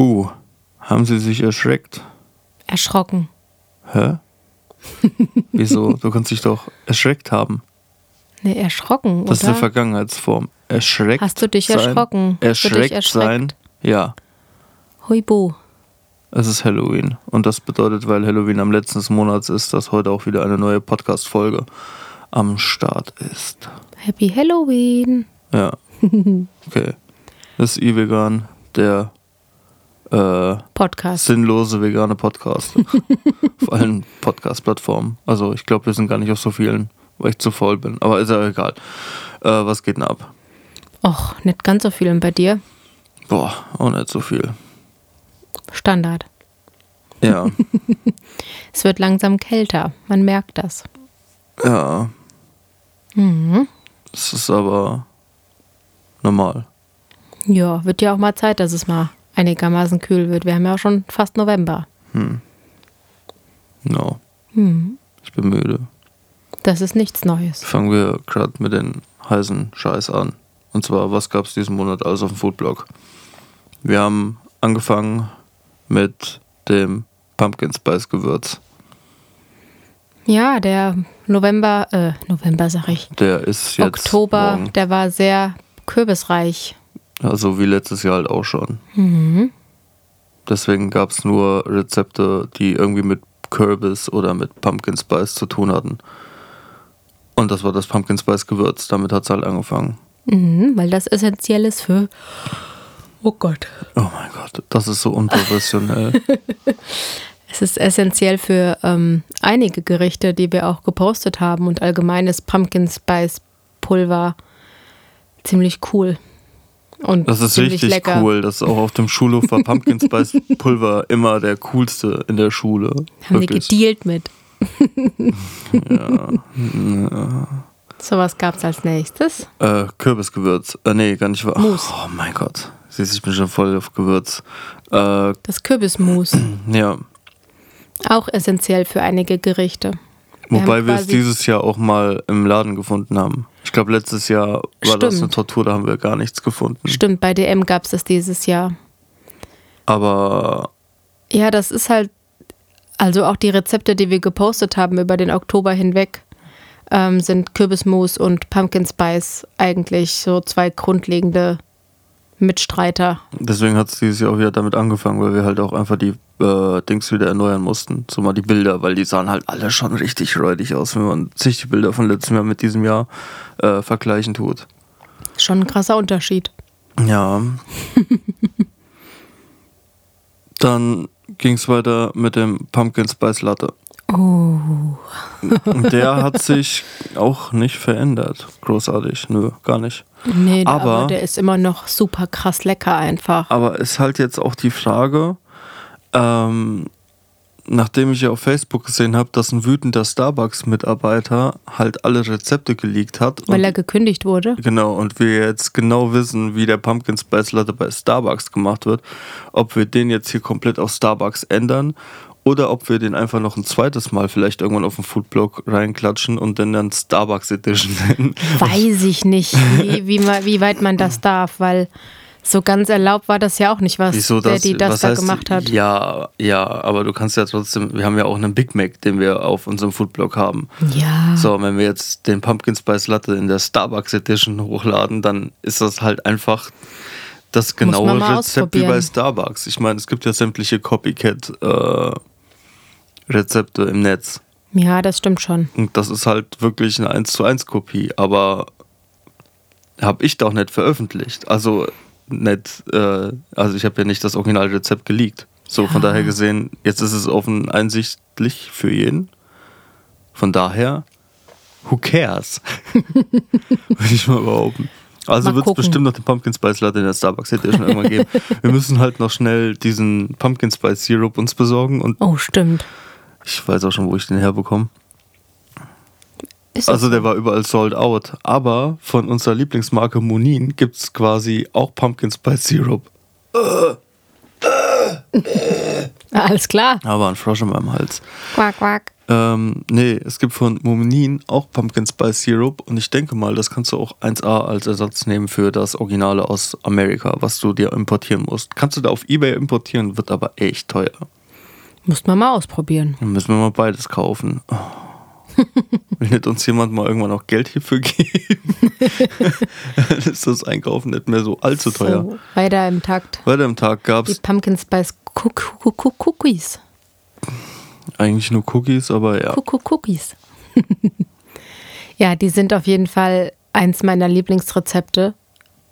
Buh, haben Sie sich erschreckt? Erschrocken. Hä? Wieso? Du kannst dich doch erschreckt haben. Nee, erschrocken, Das ist oder? eine Vergangenheitsform. Erschreckt Hast du dich sein. erschrocken? Du dich Erschreckt sein. Ja, Hui bu. es ist Halloween. Und das bedeutet, weil Halloween am letzten des Monats ist, dass heute auch wieder eine neue Podcast-Folge am Start ist. Happy Halloween. Ja. Okay. Das ist iVegan, der äh, Podcast. sinnlose vegane Podcast. auf allen Podcast-Plattformen. Also ich glaube, wir sind gar nicht auf so vielen, weil ich zu faul bin. Aber ist ja egal. Äh, was geht denn ab? Och, nicht ganz so viel und bei dir. Boah, auch nicht so viel. Standard. Ja, Es wird langsam kälter. Man merkt das. ja. Mhm. Es ist aber normal. Ja, wird ja auch mal Zeit, dass es mal einigermaßen kühl wird. Wir haben ja auch schon fast November. No. Mhm. Ich bin müde. Das ist nichts Neues. Fangen wir gerade mit den heißen Scheiß an. Und zwar, was gab es diesen Monat alles auf dem Foodblog? Wir haben angefangen mit dem Pumpkin Spice Gewürz. Ja, der November, äh, November sag ich. Der ist jetzt Oktober, morgen. der war sehr kürbisreich. Also wie letztes Jahr halt auch schon. Mhm. Deswegen gab es nur Rezepte, die irgendwie mit Kürbis oder mit Pumpkin Spice zu tun hatten. Und das war das Pumpkin Spice Gewürz. Damit hat es halt angefangen. Mhm, weil das essentiell ist für. Oh Gott. Oh mein Gott, das ist so unprofessionell. Es ist essentiell für ähm, einige Gerichte, die wir auch gepostet haben und allgemein ist Pumpkin Spice Pulver ziemlich cool. Und Das ist richtig lecker. cool. Das ist auch auf dem Schulhof war Pumpkin Spice Pulver immer der coolste in der Schule. Haben die Wirklich. gedealt mit. Ja. So was gab es als nächstes. Äh, Kürbisgewürz. Äh, nee, gar nicht wahr. Oh mein Gott. Siehst du, ich bin schon voll auf Gewürz. Äh, Das Kürbismus. ja. auch essentiell für einige Gerichte. Wir Wobei wir es dieses Jahr auch mal im Laden gefunden haben. Ich glaube, letztes Jahr war das eine Stimmt. Tortur, da haben wir gar nichts gefunden. Stimmt, bei DM gab es das dieses Jahr. Aber Ja, das ist halt, also auch die Rezepte, die wir gepostet haben über den Oktober hinweg, ähm, sind Kürbismus und Pumpkin Spice eigentlich so zwei grundlegende Mitstreiter. deswegen hat es dieses Jahr auch wieder damit angefangen, weil wir halt auch einfach die äh, Dings wieder erneuern mussten. So mal die Bilder, weil die sahen halt alle schon richtig räudig aus, wenn man sich die Bilder von letztem Jahr mit diesem Jahr äh, vergleichen tut. Schon ein krasser Unterschied. Ja. Dann ging es weiter mit dem Pumpkin Spice Latte. Oh. Und der hat sich auch nicht verändert. Großartig. Nö, gar nicht. Nee, aber, Aber- der ist immer noch super krass lecker einfach. Aber ist halt jetzt auch die Frage, ähm, nachdem ich ja auf Facebook gesehen habe, dass ein wütender Starbucks-Mitarbeiter halt alle Rezepte geleakt hat. Weil er gekündigt wurde. genau, und wir jetzt genau wissen, wie der Pumpkin Spice Latte bei Starbucks gemacht wird, ob wir den jetzt hier komplett auf Starbucks ändern oder ob wir den einfach noch ein zweites Mal vielleicht irgendwann auf den Foodblog reinklatschen und den dann Starbucks Edition nennen. Weiß ich nicht, wie, wie, wie weit man das darf, weil so ganz erlaubt war das ja auch nicht, was Wieso der, das, die das da heißt, gemacht hat. Ja, ja, aber du kannst ja trotzdem, wir haben ja auch einen Big Mac, den wir auf unserem Foodblog haben. Ja. So, wenn wir jetzt den Pumpkin Spice Latte in der Starbucks Edition hochladen, dann ist das halt einfach das genaue Rezept wie bei. Starbucks. Ich meine, es gibt ja sämtliche Copycat-Rezepte im Netz. ja, das stimmt schon. Und das ist halt wirklich eine 1 zu 1 Kopie, aber habe ich doch nicht veröffentlicht. Also nicht, äh, also ich habe ja nicht das Originalrezept geleakt. So, von daher gesehen, jetzt ist es offen einsichtlich für jeden. Von daher, who cares? Würde ich mal behaupten. Also wird es bestimmt noch den Pumpkin Spice Latte in der Starbucks Edition irgendwann geben. Wir müssen halt noch schnell diesen Pumpkin Spice Syrup uns besorgen und Oh, stimmt. ich weiß auch schon, wo ich den herbekomme. Also der war überall sold out. Aber von unserer Lieblingsmarke Munin gibt es quasi auch Pumpkin Spice Syrup. Aber Alles klar. Aber ein Frosch in meinem Hals. Quack, quack. Ähm, nee, es gibt von Mominin auch Pumpkin Spice Syrup und ich denke mal, das kannst du auch 1A als Ersatz nehmen für das Originale aus Amerika, was du dir importieren musst. Kannst du da auf Ebay importieren, wird aber echt teuer. Muss man mal ausprobieren. Dann müssen wir mal beides kaufen. Oh. Will nicht uns jemand mal irgendwann auch Geld hierfür geben? Dann ist das Einkaufen nicht mehr so allzu teuer. So, weiter im Takt. Weiter im Tag gab Die es Pumpkin Spice Cook- Cook- Cook- Cookies. eigentlich nur Cookies, aber ja. Cook- Cook- Cookies. ja, die sind auf jeden Fall eins meiner Lieblingsrezepte,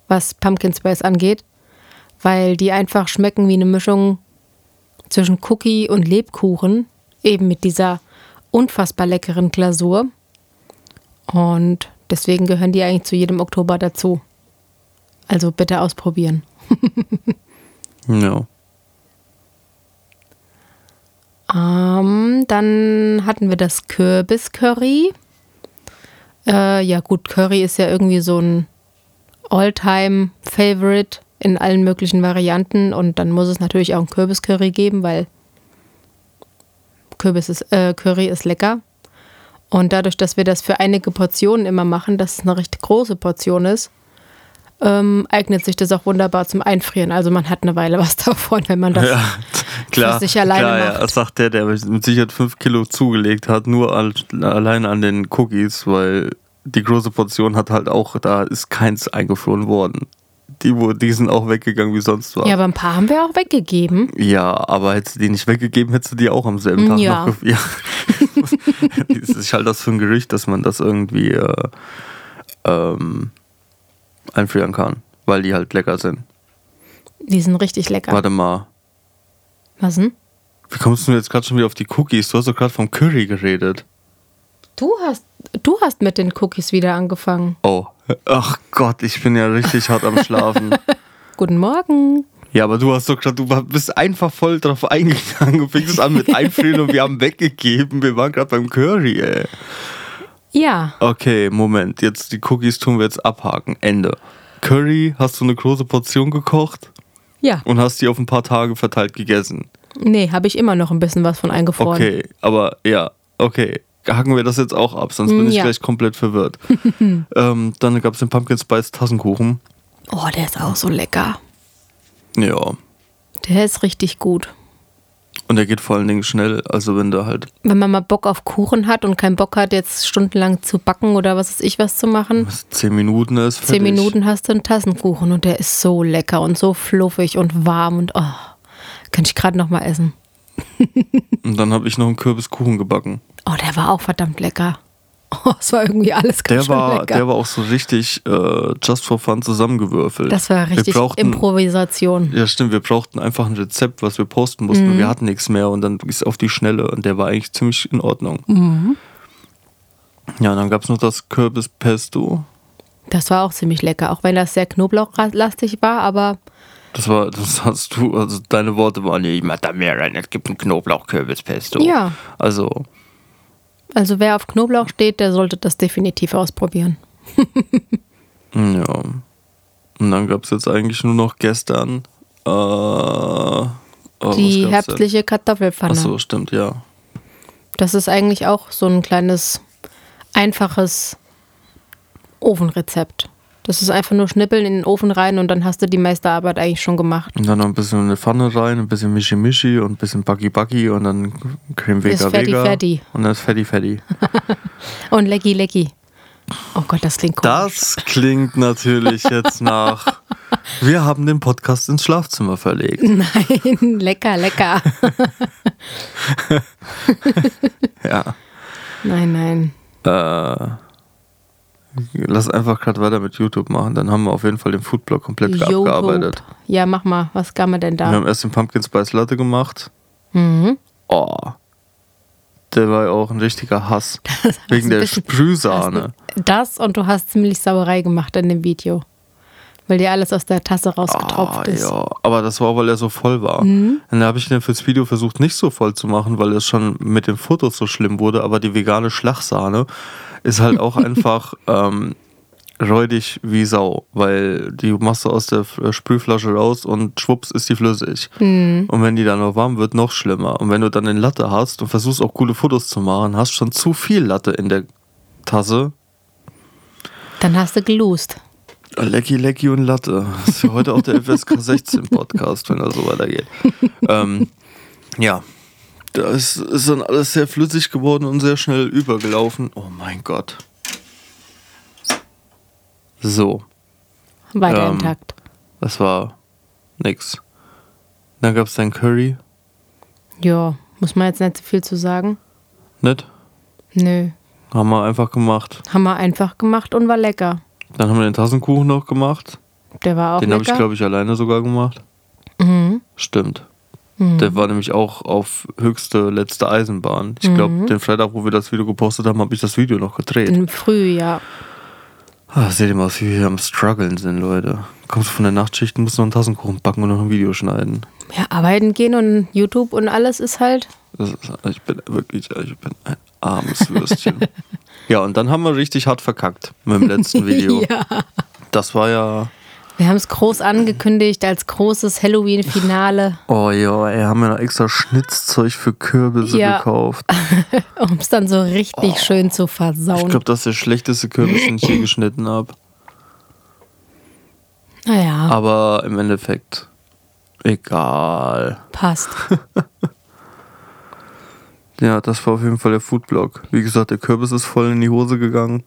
was Pumpkin Spice angeht, weil die einfach schmecken wie eine Mischung zwischen Cookie und Lebkuchen, eben mit dieser unfassbar leckeren Glasur. Und deswegen gehören die eigentlich zu jedem Oktober dazu. Also bitte ausprobieren. Ja. Ähm, dann hatten wir das Kürbis-Curry. Äh, ja, gut, Curry ist ja irgendwie so ein All-Time-Favorite in allen möglichen Varianten. Und dann muss es natürlich auch ein Kürbis-Curry geben, weil Kürbis ist, äh, Curry ist lecker. Und dadurch, dass wir das für einige Portionen immer machen, dass es eine recht große Portion ist, ähm, eignet sich das auch wunderbar zum Einfrieren. Also man hat eine Weile was davon, wenn man das Ja, klar. für sich alleine klar, ja, macht. das sagt der, der mit Sicherheit 5 Kilo zugelegt hat, nur al- allein an den Cookies, weil die große Portion hat halt auch, da ist keins eingefroren worden. Die, wo- die sind auch weggegangen wie sonst was. Ja, aber ein paar haben wir auch weggegeben. Ja, aber hättest du die nicht weggegeben, hättest du die auch am selben Tag Ja. noch Ja. das ist halt das für ein Gerücht, dass man das irgendwie äh, ähm, einfrieren kann, weil die halt lecker sind. Die sind richtig lecker. Warte mal, Was denn? wie kommst du jetzt gerade schon wieder auf die Cookies? Du hast doch gerade vom Curry geredet. Du hast, du hast mit den Cookies wieder angefangen. Oh, ach Gott, ich bin ja richtig hart am Schlafen. Guten Morgen. Ja, aber du hast doch gerade, du bist einfach voll drauf eingegangen und fängst an mit Einfrieren und wir haben weggegeben. Wir waren gerade beim Curry, ey. Ja, Okay, Moment. Jetzt die Cookies tun wir jetzt abhaken. Ende. Curry hast du eine große Portion gekocht ja. und hast die auf ein paar Tage verteilt gegessen. Nee, habe ich immer noch ein bisschen was von eingefroren. Okay, aber ja, okay. Haken wir das jetzt auch ab, sonst bin ich Ja. gleich komplett verwirrt. ähm, dann gab es den Pumpkin Spice Tassenkuchen. Oh, der ist auch so lecker. Ja. Der ist richtig gut. Und der geht vor allen Dingen schnell. Also wenn du halt Wenn man mal Bock auf Kuchen hat und keinen Bock hat, jetzt stundenlang zu backen oder was weiß ich was zu machen, was, zehn Minuten ist, fertig. zehn Minuten hast du einen Tassenkuchen und der ist so lecker und so fluffig und warm und oh, kann ich gerade noch mal essen. Und dann habe ich noch einen Kürbiskuchen gebacken. Oh, der war auch verdammt lecker. Oh, es war irgendwie alles ganz Der war, lecker. der war auch so richtig äh, just for fun zusammengewürfelt. das war richtig brauchten, Improvisation. Ja, stimmt. Wir brauchten einfach ein Rezept, was wir posten mussten. Und Wir hatten nichts mehr und dann ist auf die Schnelle und der war eigentlich ziemlich in Ordnung. Mhm. Ja, und dann gab es noch das Kürbispesto. Das war auch ziemlich lecker, auch wenn das sehr knoblauchlastig war, aber Das war, das hast du, also deine Worte waren, ja, ich mach da mehr rein, es gibt ein Knoblauch-Kürbispesto. Ja. Also, also wer auf Knoblauch steht, der sollte das definitiv ausprobieren. ja. Und dann gab es jetzt eigentlich nur noch gestern äh, oh, Die herbstliche Kartoffelpfanne. Achso, stimmt, ja. Das ist eigentlich auch so ein kleines, einfaches Ofenrezept. Das ist einfach nur schnippeln in den Ofen rein und dann hast du die meiste Arbeit eigentlich schon gemacht. Und dann noch ein bisschen in eine Pfanne rein, ein bisschen Mischi Mischi und ein bisschen Buggy Buggy und dann Creme Vega Ist Vega. Fetti. Und dann ist Fetti Fetti. Und lecky lecky. Oh Gott, das klingt komisch. Das klingt natürlich jetzt nach. Wir haben den Podcast ins Schlafzimmer verlegt. Nein, lecker, lecker. Ja. Nein, nein. Äh, lass einfach gerade weiter mit YouTube machen. Dann haben wir auf jeden Fall den Foodblog komplett YouTube. abgearbeitet. Ja, mach mal. Was kann man denn Wir da? haben erst den Pumpkin Spice Latte gemacht. Mhm. Oh. Der war ja auch ein richtiger Hass. Wegen der bisschen- Sprühsahne. Das und du hast ziemlich Sauerei gemacht in dem Video. Weil dir alles aus der Tasse rausgetropft Ah, ist. Mhm. ja, aber das war, weil er so voll war. Dann habe ich den fürs Video versucht, nicht so voll zu machen, weil es schon mit den Fotos so schlimm wurde. Aber die vegane Schlagsahne ist halt auch einfach ähm, räudig wie Sau, weil die machst du aus der Sprühflasche raus und schwupps ist die flüssig. Und wenn die dann noch warm wird, noch schlimmer. Und wenn du dann eine Latte hast und versuchst auch coole Fotos zu machen, hast schon zu viel Latte in der Tasse. Dann hast du geloost. Lecky, Lecky und Latte. Das ist ja heute auch der FSK 16 Podcast, wenn er so weitergeht. ähm, ja, da ist, dann alles sehr flüssig geworden und sehr schnell übergelaufen. Oh mein Gott. So, Weiter Ähm, intakt. das war nix. Dann gab es dein Curry. Ja, muss man jetzt nicht so viel zu sagen. Nicht? Nö. Haben wir einfach gemacht. Haben wir einfach gemacht und war lecker. Dann haben wir den Tassenkuchen noch gemacht. Der war auch den habe ich, lecker. glaube ich, alleine sogar gemacht. mhm. Stimmt. Mhm. Der war nämlich auch auf höchste letzte Eisenbahn. Ich glaube, Mhm. den Freitag, wo wir das Video gepostet haben, habe ich das Video noch gedreht. Im Frühjahr. Ah, seht ihr mal, wie wir am struggeln sind, Leute. Kommst du von der Nachtschicht musst noch einen Tassenkuchen backen und noch ein Video schneiden. Ja, arbeiten gehen und YouTube und alles ist halt. Ist, ich bin wirklich, ich bin ein armes Würstchen. ja, und dann haben wir richtig hart verkackt mit dem letzten Video. Ja. Das war ja. Wir haben es groß angekündigt als großes Halloween-Finale, Oh ja, ey, haben wir noch extra Schnitzzeug für Kürbisse Ja. gekauft. um es dann so richtig schön zu Oh. Ich versauen. glaube, das ist der schlechteste Kürbis, den ich je geschnitten habe. naja, Aber im Endeffekt, egal. passt. Ja, das war auf jeden Fall der Foodblog. Wie gesagt, der Kürbis ist voll in die Hose gegangen.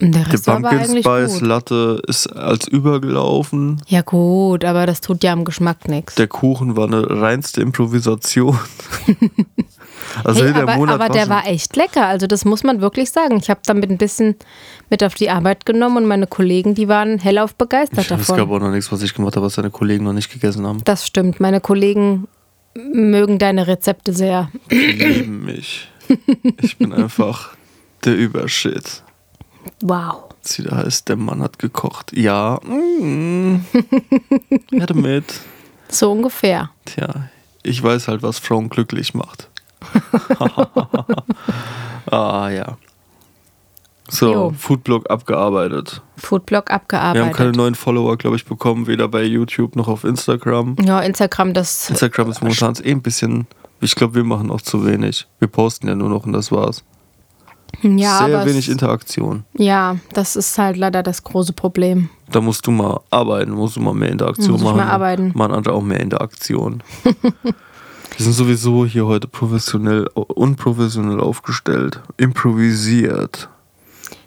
Der Der Rest aber Pumpkin Spice gut. Latte ist als übergelaufen. Ja gut, aber das tut ja am Geschmack nichts. Der Kuchen war eine reinste Improvisation. also Hey, der aber Monat aber der war echt lecker, also das muss man wirklich sagen. Ich habe damit ein bisschen mit auf die Arbeit genommen und meine Kollegen, die waren hellauf begeistert Ich, es davon. gab auch noch nichts, was ich gemacht habe, was deine Kollegen noch nicht gegessen haben. Das stimmt. Meine Kollegen mögen deine Rezepte sehr. Die lieben mich. Ich bin einfach der Übershit. Wow. Sie da heißt, der Mann hat gekocht. Ja. Mm. Hätte mit. So ungefähr. Tja, ich weiß halt, was Frauen glücklich macht. ah ja. So, Jo. Foodblog abgearbeitet. Foodblog Wir haben keine abgearbeitet. neuen Follower, glaube ich, bekommen, weder bei YouTube noch auf Instagram. Ja, Instagram, das. Instagram ist momentan eh ein bisschen. Ich glaube, wir machen auch zu wenig. Wir posten ja nur noch und das war's. Ja, Sehr wenig Interaktion. ja, das ist halt leider das große Problem. Da musst du mal arbeiten, musst du mal mehr Interaktion Muss ich machen. mal arbeiten. Machen andere auch mehr Interaktion. Wir sind sowieso hier heute professionell, unprofessionell aufgestellt. Improvisiert.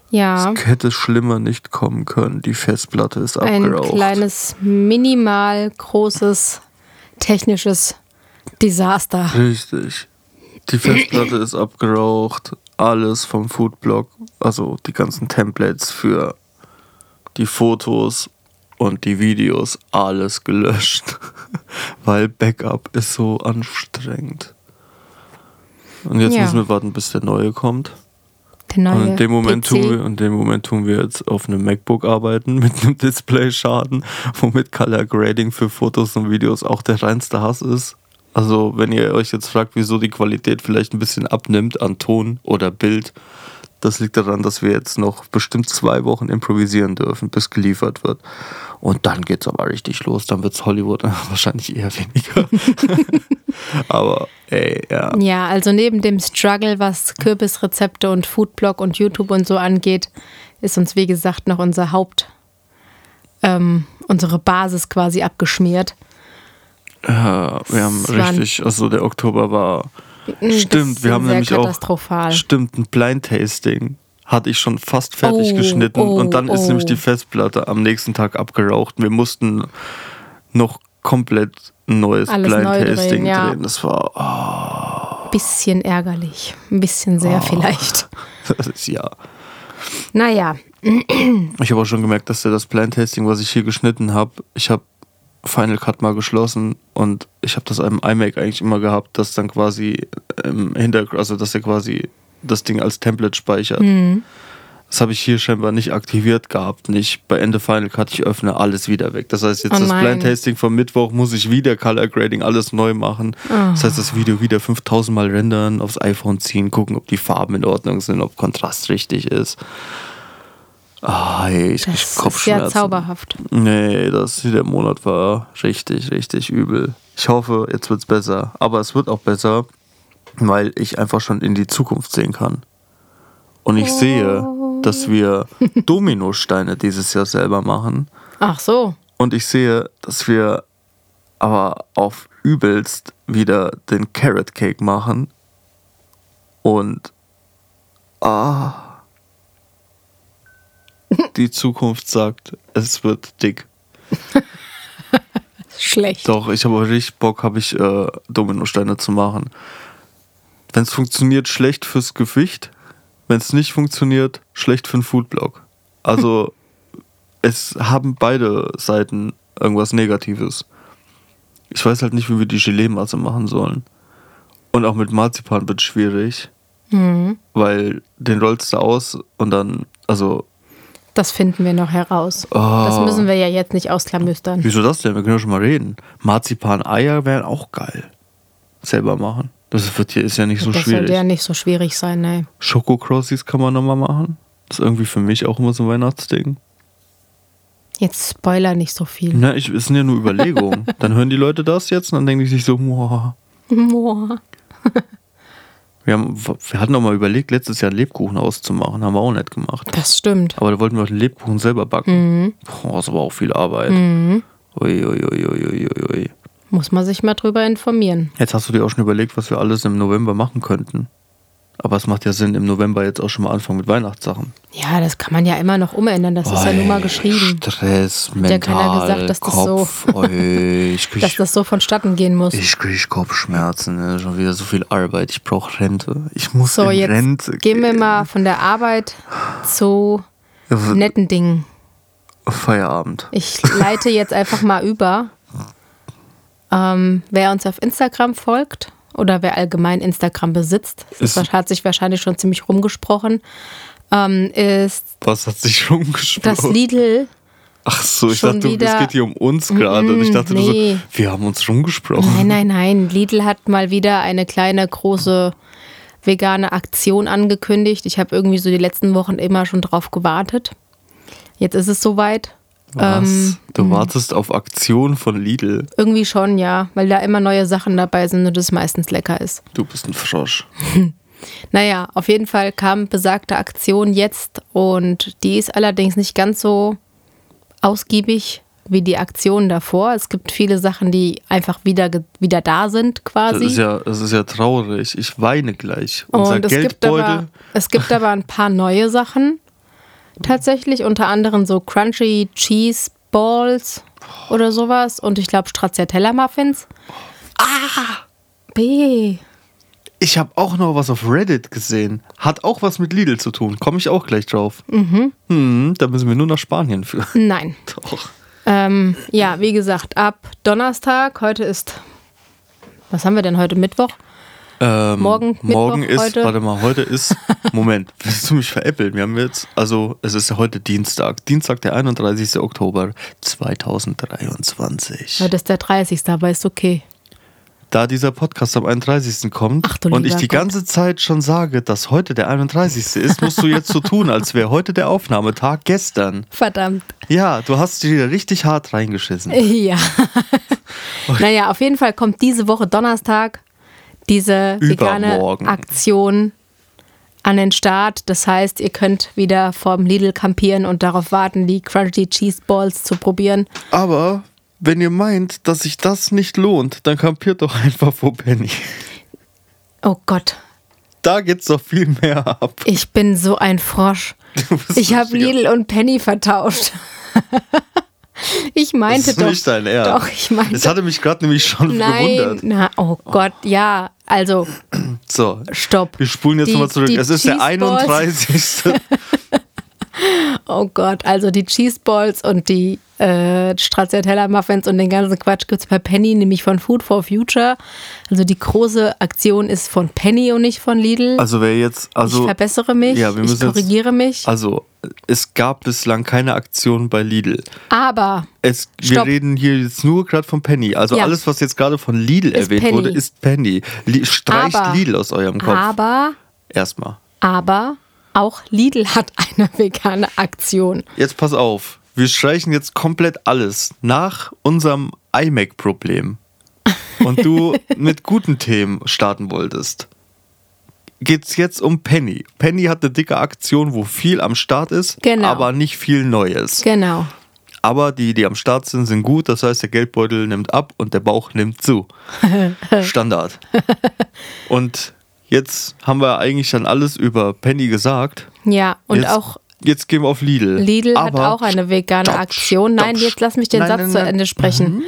Ja, Es hätte schlimmer nicht kommen können. Die Festplatte ist ein abgeraucht. kleines, minimal großes technisches Desaster. Richtig. Die Festplatte ist abgeraucht. Alles vom Foodblog, also die ganzen Templates für die Fotos und die Videos, alles gelöscht. Weil Backup ist so anstrengend. Und jetzt Ja. müssen wir warten, bis der neue kommt. Der neue Und in dem Moment PC. tun wir, in dem Moment tun wir jetzt auf einem MacBook arbeiten mit einem Displayschaden, womit Color Grading für Fotos und Videos auch der reinste Hass ist. Also, wenn ihr euch jetzt fragt, wieso die Qualität vielleicht ein bisschen abnimmt an Ton oder Bild, das liegt daran, dass wir jetzt noch bestimmt zwei Wochen improvisieren dürfen, bis geliefert wird. Und dann geht's aber richtig los. Dann wird's Hollywood wahrscheinlich eher weniger. aber ey, ja. Ja, also neben dem Struggle, was Kürbisrezepte und Foodblog und YouTube und so angeht, ist uns, wie gesagt, noch unser Haupt, ähm, unsere Basis quasi abgeschmiert. Ja, wir haben Es richtig, also der Oktober war. Stimmt, wir ist haben nämlich auch. Stimmt, ein Blind Tasting hatte ich schon fast fertig Oh, geschnitten oh, und dann ist oh. nämlich die Festplatte am nächsten Tag abgeraucht. Wir mussten noch komplett ein neues Alles Blind neu drehen, Tasting ja. drehen. Das war, oh, Bisschen ärgerlich. Ein bisschen sehr vielleicht. das ist ja. Naja, Ich habe auch schon gemerkt, dass der das Blind Tasting, was ich hier geschnitten habe, ich habe Final Cut mal geschlossen und ich habe das im iMac eigentlich immer gehabt, dass dann quasi im Hintergrund, also dass er quasi das Ding als Template speichert. Mhm. Das habe ich hier scheinbar nicht aktiviert gehabt. Nicht bei Ende Final Cut, ich öffne alles wieder weg. Das heißt, jetzt Oh das. Blind Tasting vom Mittwoch muss ich wieder Color Grading, alles neu machen. Ah. Das heißt, das Video wieder 5000 Mal rendern, aufs iPhone ziehen, gucken, ob die Farben in Ordnung sind, ob Kontrast richtig ist. Ah, ey, ich Das ist ja Kopfschmerzen. zauberhaft. Nee, das der Monat war richtig, richtig übel. Ich hoffe, jetzt wird's besser. Aber es wird auch besser, weil ich einfach schon in die Zukunft sehen kann. Und ich sehe, dass wir Dominosteine dieses Jahr selber machen. Ach so. Und ich sehe, dass wir aber auf übelst wieder den Carrot Cake machen. Und ah, die Zukunft sagt, es wird dick. Schlecht. Doch, ich habe richtig Bock, habe ich äh, Dominosteine zu machen. Wenn es funktioniert, schlecht fürs Gewicht. Wenn es nicht funktioniert, schlecht für den Foodblog. Also es haben beide Seiten irgendwas Negatives. Ich weiß halt nicht, wie wir die Gelee-Masse machen sollen. Und auch mit Marzipan wird schwierig, Mhm. weil den rollst du aus und dann, also, Das finden wir noch heraus. Oh. Das müssen wir ja jetzt nicht ausklamüstern. wieso das denn? Wir können ja schon mal reden. Marzipan-Eier wären auch geil. Selber machen. Das wird hier, ist ja nicht so das schwierig. sollte ja nicht so schwierig sein, ne? Schokocrossies kann man nochmal machen. Das ist irgendwie für mich auch immer so ein Weihnachtsding. Jetzt spoiler nicht so viel. Na, ich, es sind ja nur Überlegungen. dann hören die Leute das jetzt und dann denken die sich so, Muah. Boah. Wir, haben, wir hatten auch mal überlegt, letztes Jahr einen Lebkuchen auszumachen. Haben wir auch nicht gemacht. Das stimmt. Aber da wollten wir auch den Lebkuchen selber backen. Mhm. Boah, das war auch viel Arbeit. Mhm. Ui, ui, ui, ui. Muss man sich mal drüber informieren. Jetzt hast du dir auch schon überlegt, was wir alles im November machen könnten. Aber es macht ja Sinn, im November jetzt auch schon mal anfangen mit Weihnachtssachen. Ja, das kann man ja immer noch umändern. Das ist ja nun mal Oi, geschrieben, Stress, mental, ja keiner gesagt, dass das so- Kopf, oi, ich krieg, dass das so vonstatten gehen muss. ich krieg Kopfschmerzen, ne? schon wieder so viel Arbeit. Ich brauche Rente. Ich muss So, in jetzt Rente gehen wir gehen. mal von der Arbeit zu netten Dingen. Feierabend. Ich leite jetzt einfach mal über. Ähm, wer uns auf Instagram folgt oder wer allgemein Instagram besitzt, das Ist- hat sich wahrscheinlich schon ziemlich rumgesprochen, ähm, ist Was hat sich schon das? Lidl. Ach so, ich dachte, es wieder- geht hier um uns gerade. Und ich dachte, nee. so, wir haben uns schon gesprochen. Nein, nein, nein. Lidl hat mal wieder eine kleine, große vegane Aktion angekündigt. Ich habe irgendwie so die letzten Wochen immer schon drauf gewartet. Jetzt ist es soweit. Was? Ähm, du wartest auf Aktion von Lidl. Irgendwie schon, ja, weil da immer neue Sachen dabei sind und es meistens lecker ist. Du bist ein Frosch. Naja, auf jeden Fall kam besagte Aktion jetzt und die ist allerdings nicht ganz so ausgiebig wie die Aktion davor. Es gibt viele Sachen, die einfach wieder, wieder da sind Das quasi. ist ja, das ist ja traurig. Ich weine gleich. Unser und es gibt, aber, Geldbeutel. es gibt aber ein paar neue Sachen. Tatsächlich unter anderem so Crunchy Cheese Balls oder sowas und ich glaube Stracciatella Muffins. Ah! B. Ich habe auch noch was auf Reddit gesehen. Hat auch was mit Lidl zu tun. Komme ich auch gleich drauf. Mhm. Hm, da müssen wir nur nach Spanien für. Nein. Doch. Ähm, ja, wie gesagt, ab Donnerstag, heute ist, was haben wir denn heute, Mittwoch? Ähm, Morgen, morgen Mittwoch, ist, heute? warte mal, heute ist, Moment, willst du mich veräppeln? Wir haben jetzt, also es ist heute Dienstag, Dienstag, der 31. Oktober 2023. Heute ist der 30. aber ist okay. Da dieser Podcast am 31. kommt Ach und ich die Gott. ganze Zeit schon sage, dass heute der 31. ist, musst du jetzt so tun, als wäre heute der Aufnahmetag gestern. Verdammt. Ja, du hast dich wieder richtig hart reingeschissen. Ja. naja, auf jeden Fall kommt diese Woche Donnerstag diese vegane. Aktion an den Start. Das heißt, ihr könnt wieder vorm Lidl campieren und darauf warten, die Crunchy Cheese Balls zu probieren. Aber wenn ihr meint, dass sich das nicht lohnt, dann kampiert doch einfach vor Penny. Oh Gott, Da geht's doch viel mehr ab. ich bin so ein Frosch. Ich habe Lidl und Penny vertauscht. Ich meinte Das ist doch. nicht dein Ernst. Doch, ich meinte. Das hatte mich gerade nämlich schon Nein, gewundert. na, oh Gott, ja. Also, So, stopp. wir spulen jetzt nochmal zurück. die Es ist der Cheese Balls. 31. Oh Gott, also die Cheese Balls und die äh, Stracciatella Muffins und den ganzen Quatsch gibt es bei Penny, nämlich von Food for Future. Also die große Aktion ist von Penny und nicht von Lidl. Also wer jetzt, also, ich verbessere mich, ja, wir ich müssen jetzt- korrigiere mich. also es gab bislang keine Aktion bei Lidl. Aber Es, wir Stopp. reden hier jetzt nur gerade von Penny. Also Ja. alles, was jetzt gerade von Lidl Ist erwähnt Penny. wurde, ist Penny. Li streicht Aber- Lidl aus eurem Kopf. aber, Erstmal. aber, Auch Lidl hat eine vegane Aktion. Jetzt pass auf. Wir streichen jetzt komplett alles nach unserem iMac-Problem. Und du mit guten Themen starten wolltest. Geht's jetzt um Penny. Penny hat eine dicke Aktion, wo viel am Start ist, Genau. aber nicht viel Neues. Genau. Aber die, die am Start sind, sind gut. Das heißt, der Geldbeutel nimmt ab und der Bauch nimmt zu. Standard. Und jetzt haben wir eigentlich dann alles über Penny gesagt. Ja, und jetzt, auch Jetzt gehen wir auf Lidl. Lidl hat Aber auch eine vegane stopp, Aktion. Nein, stopp, jetzt lass mich den nein, Satz nein, zu nein. Ende sprechen.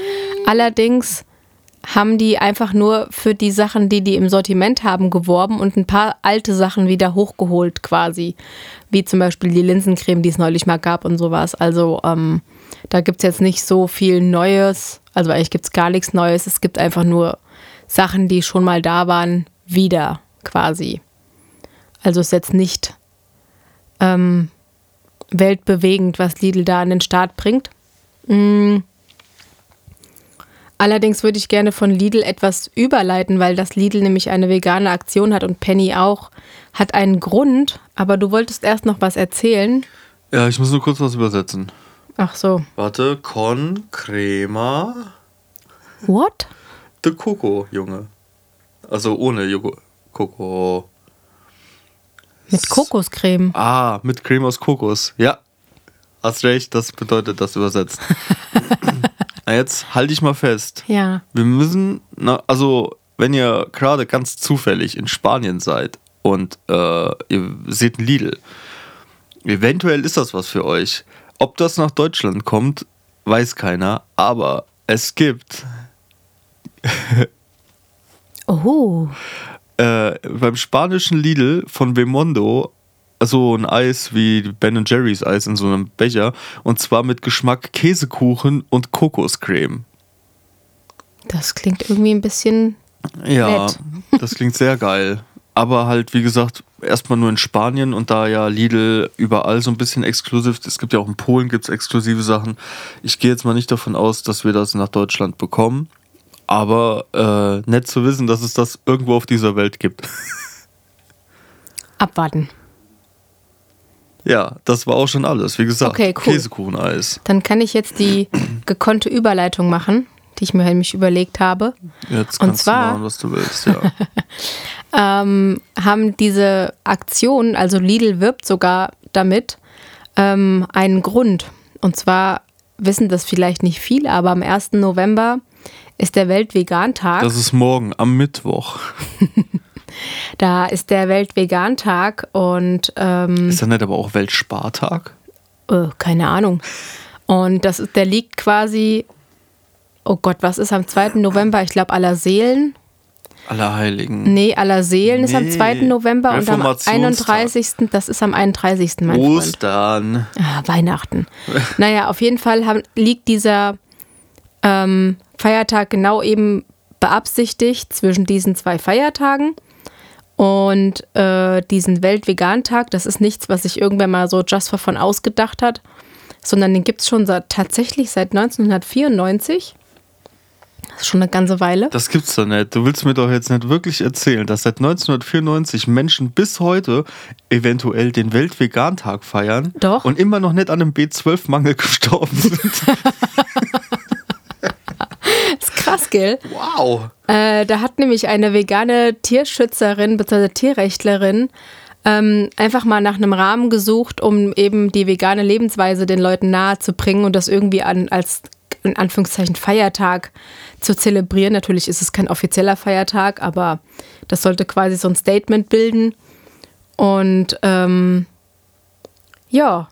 Allerdings haben die einfach nur für die Sachen, die die im Sortiment haben, geworben und ein paar alte Sachen wieder hochgeholt quasi. Wie zum Beispiel die Linsencreme, die es neulich mal gab und sowas. Also ähm, da gibt es jetzt nicht so viel Neues. Also eigentlich gibt es gar nichts Neues. Es gibt einfach nur Sachen, die schon mal da waren, wieder quasi. Also ist jetzt nicht ähm, weltbewegend, was Lidl da an den Start bringt. Mm. Allerdings würde ich gerne von Lidl etwas überleiten, weil das Lidl nämlich eine vegane Aktion hat und Penny auch. Hat einen Grund, aber du wolltest erst noch was erzählen. Ja, ich muss nur kurz was übersetzen. Ach so. Warte, Con Crema What? de Coco, Junge. Also ohne Joghurt. Coco. Mit Kokoscreme. Ah, mit Creme aus Kokos. Ja. Hast recht, das bedeutet das übersetzt. Na, jetzt halte ich mal fest. Ja. Wir müssen, na, also wenn ihr gerade ganz zufällig in Spanien seid und äh, ihr seht ein Lidl, eventuell ist das was für euch. Ob das nach Deutschland kommt, weiß keiner, aber es gibt Oh. Äh, beim spanischen Lidl von Bemondo so ein Eis wie Ben Jerry's Eis in so einem Becher und zwar mit Geschmack Käsekuchen und Kokoscreme. Das klingt irgendwie ein bisschen. Ja, Nett. das klingt sehr geil. Aber halt, wie gesagt, erstmal nur in Spanien und da ja Lidl überall so ein bisschen exklusiv, es gibt ja auch in Polen gibt's exklusive Sachen. Ich gehe jetzt mal nicht davon aus, dass wir das nach Deutschland bekommen. Aber äh, nett zu wissen, dass es das irgendwo auf dieser Welt gibt. Abwarten. ja, das war auch schon alles. Wie gesagt, Okay, cool. Käsekucheneis. Dann kann ich jetzt die gekonnte Überleitung machen, die ich mir nämlich überlegt habe. Jetzt kannst zwar- du machen, was du willst, ja. ähm, haben diese Aktion, also Lidl wirbt sogar damit, ähm, einen Grund. Und zwar wissen das vielleicht nicht viele, aber am 1. November ist der Weltvegan-Tag. Das ist morgen, am Mittwoch. Da ist der Weltvegan-Tag und ähm, Ist ja nicht aber auch Weltspartag? äh, keine Ahnung. Und das der liegt quasi, oh Gott, was ist am 2. November? Ich glaube, aller Seelen. Allerheiligen. Nee, aller Seelen ist am Nee, 2. November und am Reformationstag. 31. Das ist am 31. mein. Ostern. Ah, Weihnachten. naja, auf jeden Fall haben, liegt dieser ähm, Feiertag genau eben beabsichtigt zwischen diesen zwei Feiertagen und äh, diesen Weltvegan-Tag. Das ist nichts, was sich irgendwer mal so just for fun ausgedacht hat, sondern den gibt es schon seit, tatsächlich seit 1994. Das ist schon eine ganze Weile. Das gibt's doch nicht. Du willst mir doch jetzt nicht wirklich erzählen, dass seit 1994 Menschen bis heute eventuell den Weltvegan-Tag feiern Doch. und immer noch nicht an einem B12-Mangel gestorben sind. Das ist krass, gell? wow. Äh, da hat nämlich eine vegane Tierschützerin bzw. Tierrechtlerin ähm, einfach mal nach einem Rahmen gesucht, um eben die vegane Lebensweise den Leuten nahe zu bringen und das irgendwie an, als in Anführungszeichen Feiertag zu zelebrieren. Natürlich ist es kein offizieller Feiertag, aber das sollte quasi so ein Statement bilden. Und ähm, ja.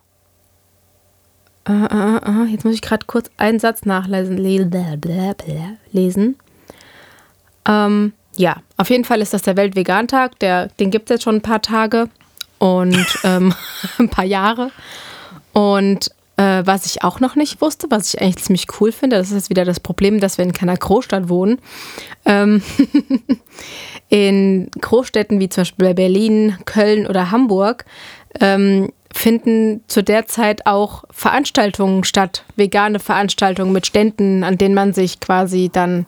Äh, äh, äh, jetzt muss ich gerade kurz einen Satz nachlesen. Lesen. Ähm, ja, auf jeden Fall ist das der Weltvegan-Tag. Der, den gibt es jetzt schon ein paar Tage und ähm, ein paar Jahre. Und äh, was ich auch noch nicht wusste, was ich eigentlich ziemlich cool finde, das ist jetzt wieder das Problem, dass wir in keiner Großstadt wohnen. Ähm, in Großstädten wie zum Beispiel Berlin, Köln oder Hamburg ähm, finden zu der Zeit auch Veranstaltungen statt, vegane Veranstaltungen mit Ständen, an denen man sich quasi dann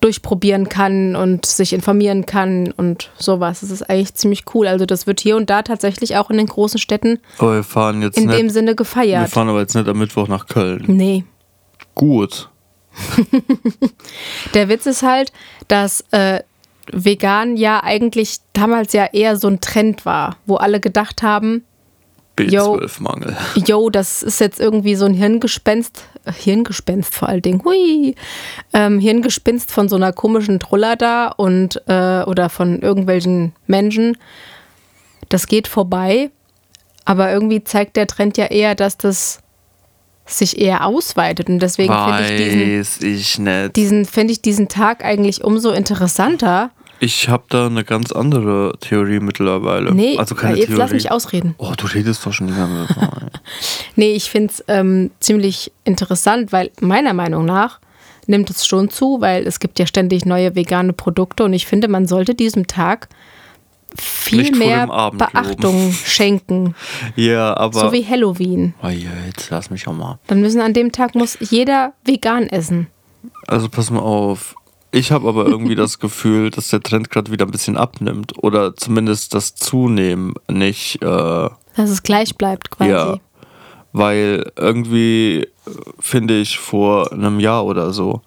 durchprobieren kann und sich informieren kann und sowas. Das ist eigentlich ziemlich cool. Also das wird hier und da tatsächlich auch in den großen Städten Aber wir fahren jetzt in nicht. dem Sinne wir gefeiert. fahren aber jetzt nicht am Mittwoch nach Köln. Nee. Gut. Der Witz ist halt, dass äh, vegan ja eigentlich damals ja eher so ein Trend war, wo alle gedacht haben, B12-Mangel. yo, das ist jetzt irgendwie so ein Hirngespenst, Hirngespenst vor allen Dingen, hui, ähm, Hirngespinst von so einer komischen Truller da und äh, oder von irgendwelchen Menschen. Das geht vorbei, aber irgendwie zeigt der Trend ja eher, dass das sich eher ausweitet und deswegen finde ich diesen, ich nicht. diesen finde ich diesen Tag eigentlich umso interessanter. Ich habe da eine ganz andere Theorie mittlerweile. Nee, also keine jetzt Theorie. lass mich ausreden. Oh, du redest doch schon die ganze Zeit. Nee, ich finde es ähm, ziemlich interessant, weil meiner Meinung nach nimmt es schon zu, weil es gibt ja ständig neue vegane Produkte und ich finde, man sollte diesem Tag viel mehr Beachtung schenken, ja, aber. so wie Halloween. oh je, jetzt lass mich auch mal. Dann müssen an dem Tag muss jeder vegan essen. Also pass mal auf. Ich habe aber irgendwie das Gefühl, dass der Trend gerade wieder ein bisschen abnimmt. Oder zumindest das Zunehmen nicht. Äh, Dass es gleich bleibt quasi. Ja. Weil irgendwie äh, finde ich vor einem Jahr oder so,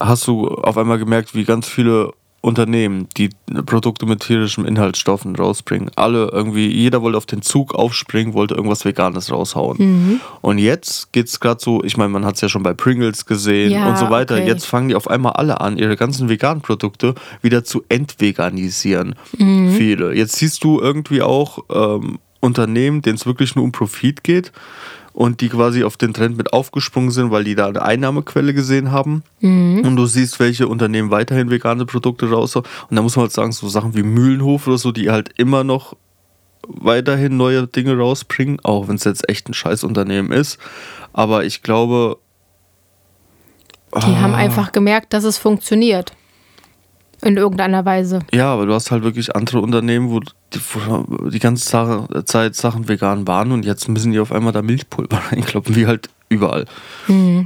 hast du auf einmal gemerkt, wie ganz viele Unternehmen, die Produkte mit tierischen Inhaltsstoffen rausbringen, alle irgendwie, jeder wollte auf den Zug aufspringen, wollte irgendwas Veganes raushauen. Mhm. Und jetzt geht es gerade so, ich meine, man hat es ja schon bei Pringles gesehen Ja, und so weiter. okay. Jetzt fangen die auf einmal alle an, ihre ganzen veganen Produkte wieder zu entveganisieren. Mhm. Viele. Jetzt siehst du irgendwie auch ähm, Unternehmen, denen es wirklich nur um Profit geht und die quasi auf den Trend mit aufgesprungen sind, weil die da eine Einnahmequelle gesehen haben. Und du siehst, welche Unternehmen weiterhin vegane Produkte raus. Und da muss man halt sagen, so Sachen wie Mühlenhof oder so, die halt immer noch weiterhin neue Dinge rausbringen, auch wenn es jetzt echt ein Scheißunternehmen ist. Aber ich glaube, Die haben Ah. einfach gemerkt, dass es funktioniert. In irgendeiner Weise. ja, aber du hast halt wirklich andere Unternehmen, wo die, wo die ganze Zeit Sachen vegan waren und jetzt müssen die auf einmal da Milchpulver reinkloppen, wie halt überall.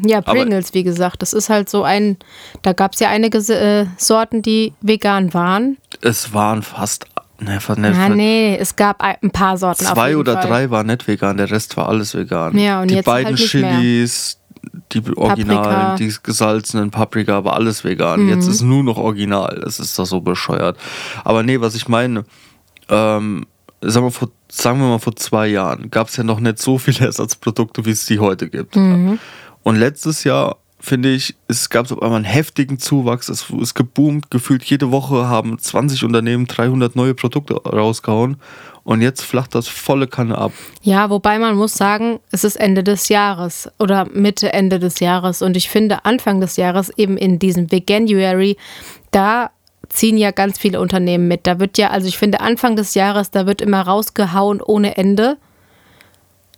Ja, Pringles, wie gesagt. Das ist halt so ein, da gab es ja einige äh, Sorten, die vegan waren. Es waren fast, ne, fast ne, Ah, nee, es gab ein paar Sorten. zwei oder Fall. drei waren nicht vegan, der Rest war alles vegan. Ja, und die jetzt beiden halt nicht mehr. Chilis, die Originalen, die gesalzenen Paprika, war alles vegan. Mhm. Jetzt ist nur noch original. Das ist doch so bescheuert. Aber nee, was ich meine, ähm, sagen, wir vor, sagen wir mal vor zwei Jahren gab es ja noch nicht so viele Ersatzprodukte, wie es die heute gibt. Mhm. Und letztes Jahr finde ich, es gab auf einmal einen heftigen Zuwachs. Es ist geboomt. Gefühlt jede Woche haben 20 Unternehmen 300 neue Produkte rausgehauen. Und jetzt flacht das volle Kanne ab. Ja, wobei man muss sagen, es ist Ende des Jahres oder Mitte, Ende des Jahres. Und ich finde, Anfang des Jahres, eben in diesem Veganuary, da ziehen ja ganz viele Unternehmen mit. Da wird ja, also ich finde, Anfang des Jahres, da wird immer rausgehauen ohne Ende.